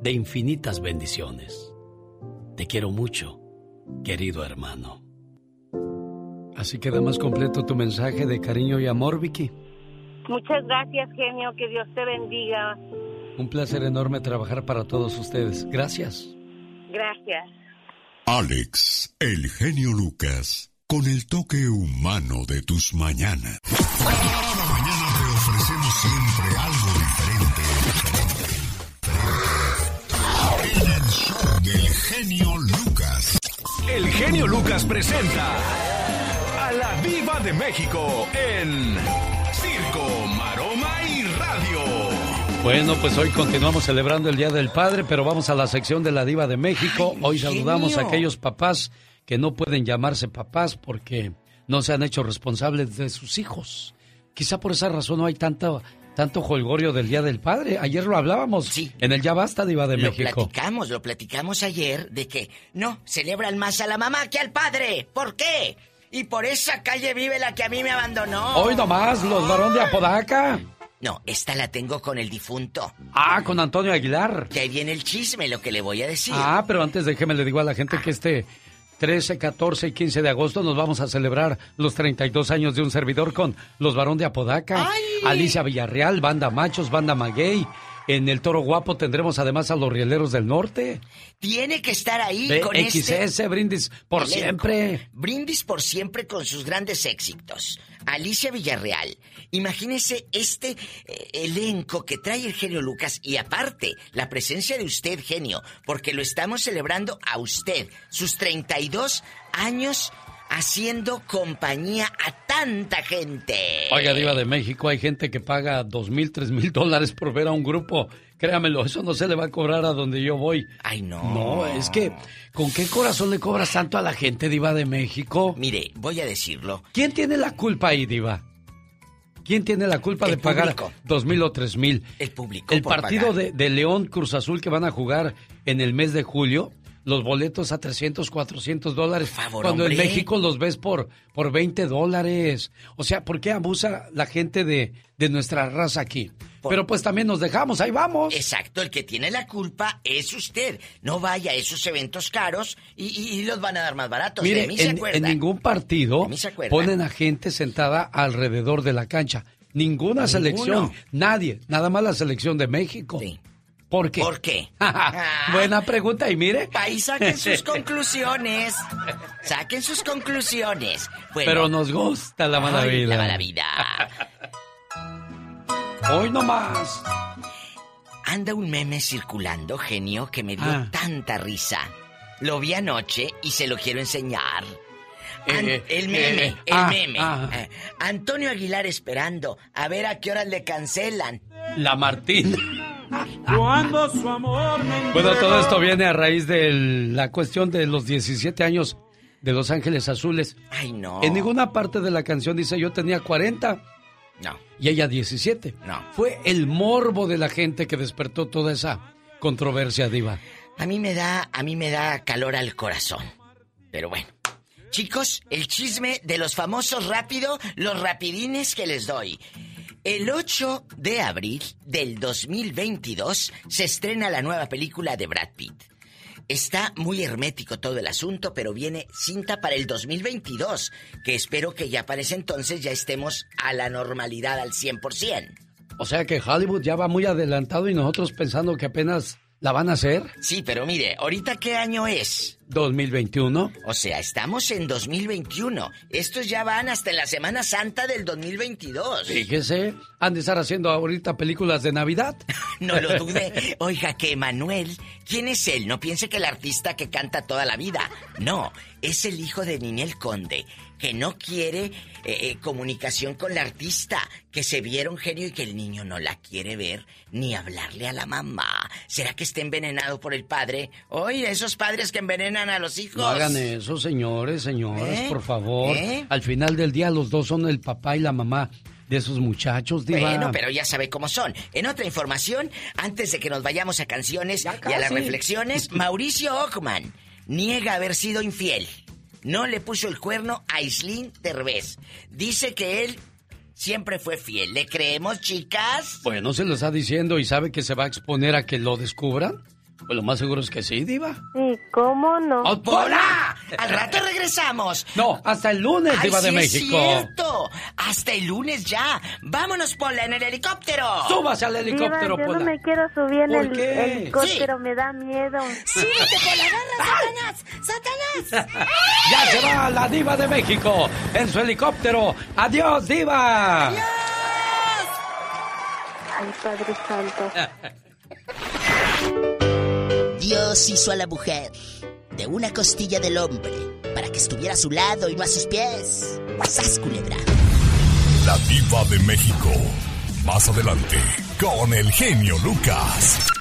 de infinitas bendiciones. Te quiero mucho, querido hermano. Así queda más completo tu mensaje de cariño y amor, Vicky. Muchas gracias, genio, que Dios te bendiga. Un placer enorme trabajar para todos ustedes. Gracias. Gracias. Alex, el genio Lucas, con el toque humano de tus mañanas. Cada mañana te ofrecemos siempre algo diferente. Del genio Lucas. El genio Lucas presenta a la Viva de México en Circo, Maroma y Radio. Bueno, pues hoy continuamos celebrando el Día del Padre, pero vamos a la sección de la Diva de México. hoy saludamos a aquellos papás que no pueden llamarse papás porque no se han hecho responsables de sus hijos. Quizá por esa razón no hay tanto, tanto jolgorio del Día del Padre. Ayer lo hablábamos en el Ya Basta, Diva de lo México. platicamos, lo platicamos ayer de que no, celebran más a la mamá que al padre. ¿Por qué? Y por esa calle vive la que a mí me abandonó. Hoy nomás, los varón de Apodaca. No, esta la tengo con el difunto. Ah, con Antonio Aguilar. Que ahí viene el chisme, lo que le voy a decir. Ah, pero antes déjeme le digo a la gente que este 13, 14 y 15 de agosto nos vamos a celebrar los 32 años de un servidor con los varón de Apodaca, Alicia Villarreal, Banda Machos, Banda Maguey. En el Toro Guapo tendremos además a los Rieleros del Norte. Tiene que estar ahí con BXS, este Brindis por elenco. siempre. Brindis por siempre con sus grandes éxitos. Alicia Villarreal. Imagínese este eh, elenco que trae el genio Lucas y aparte la presencia de usted, genio, porque lo estamos celebrando a usted, sus 32 años haciendo compañía a tanta gente. Oiga, Diva de México, hay gente que paga dos mil, tres mil dólares por ver a un grupo. Créamelo, eso no se le va a cobrar a donde yo voy. Ay, no. No, es que, ¿con qué corazón le cobras tanto a la gente, Diva de México? Mire, voy a decirlo. ¿Quién tiene la culpa ahí, Diva? ¿Quién tiene la culpa de pagar dos mil o tres mil? El público. El partido de León Cruz Azul que van a jugar en el mes de julio, los boletos a 300, 400 dólares. cuando en. México los ves por, por 20 dólares. O sea, ¿por qué abusa la gente de, de nuestra raza aquí? Pero pues también nos dejamos, ahí vamos. Exacto, el que tiene la culpa es usted. No vaya a esos eventos caros y, y- y los van a dar más baratos. de Mire, mí se en, acuerda. en ningún partido mí se ponen a gente sentada alrededor de la cancha. Ninguna Ninguno. selección, nadie, nada más la selección de México. ¿Por qué? ¿Por qué? (laughs) Buena pregunta y mire. Ahí saquen sus (laughs) conclusiones. Saquen sus conclusiones. Bueno, Pero nos gusta la mala Ay, vida. La mala vida. (laughs) Hoy no más. Anda un meme circulando, genio, que me dio Ah. tanta risa. Lo vi anoche y se lo quiero enseñar. An- Eh, el meme, eh, el ah, meme. ah. Eh, Antonio Aguilar esperando a ver a qué horas le cancelan. La Martín. Cuando su amor me (laughs) Bueno, todo esto viene a raíz de la cuestión de los 17 años de Los Ángeles Azules. Ay, no. En ninguna parte de la canción dice yo tenía 40 No. y ella 17. No. Fue el morbo de la gente que despertó toda esa controversia, Diva. A mí me da, a mí me da calor al corazón. Pero bueno. Chicos, el chisme de los famosos rápido, los rapidines que les doy. El 8 de abril del 2022 se estrena la nueva película de Brad Pitt. Está muy hermético todo el asunto, pero viene cinta para el 2022, que espero que ya para ese entonces ya estemos a la normalidad al 100%. O sea que Hollywood ya va muy adelantado y nosotros pensando que apenas la van a hacer. Sí, pero mire, ¿ahorita qué año es? 2021. O sea, estamos en 2021. Estos ya van hasta la Semana Santa del 2022. Fíjese, han de estar haciendo ahorita películas de Navidad. (laughs) No lo dude. Oiga, que Manuel, ¿quién es él? No piense que el artista que canta toda la vida. No, es el hijo de Ninel Conde, que no quiere eh, eh, comunicación con la artista, que se vieron genio y que el niño no la quiere ver ni hablarle a la mamá. ¿Será que está envenenado por el padre? Oye, esos padres que envenenan a los hijos. No hagan eso, señores, señores, ¿Eh? por favor. ¿Eh? Al final del día los dos son el papá y la mamá de esos muchachos, Diva. Bueno, pero ya sabe cómo son. En otra información, antes de que nos vayamos a canciones y a las reflexiones, Mauricio Ockman niega haber sido infiel. No le puso el cuerno a Islín Derbez. Dice que él siempre fue fiel. ¿Le creemos, chicas? Bueno, se lo está diciendo y sabe que se va a exponer a que lo descubran. Pues lo más seguro es que sí, Diva. Sí, ¿cómo no? ¡Oh, ¡Pola! Al rato regresamos. No, hasta el lunes, Ay, Diva de sí México. Es cierto. Hasta el lunes ya. Vámonos, Pola, en el helicóptero. Súbase al helicóptero, Diva, yo Pola. no me quiero subir en ¿Por el qué? helicóptero, me da miedo. ¡Súbete, Pola! ¡Agarra, Satanás! ¡Satanás! (laughs) Ya se va la Diva de México en su helicóptero. ¡Adiós, Diva! Ay, Padre Santo. (laughs) Dios hizo a la mujer de una costilla del hombre para que estuviera a su lado y no a sus pies. ¡Sas, culebra! La diva de México. Más adelante, con el genio Lucas.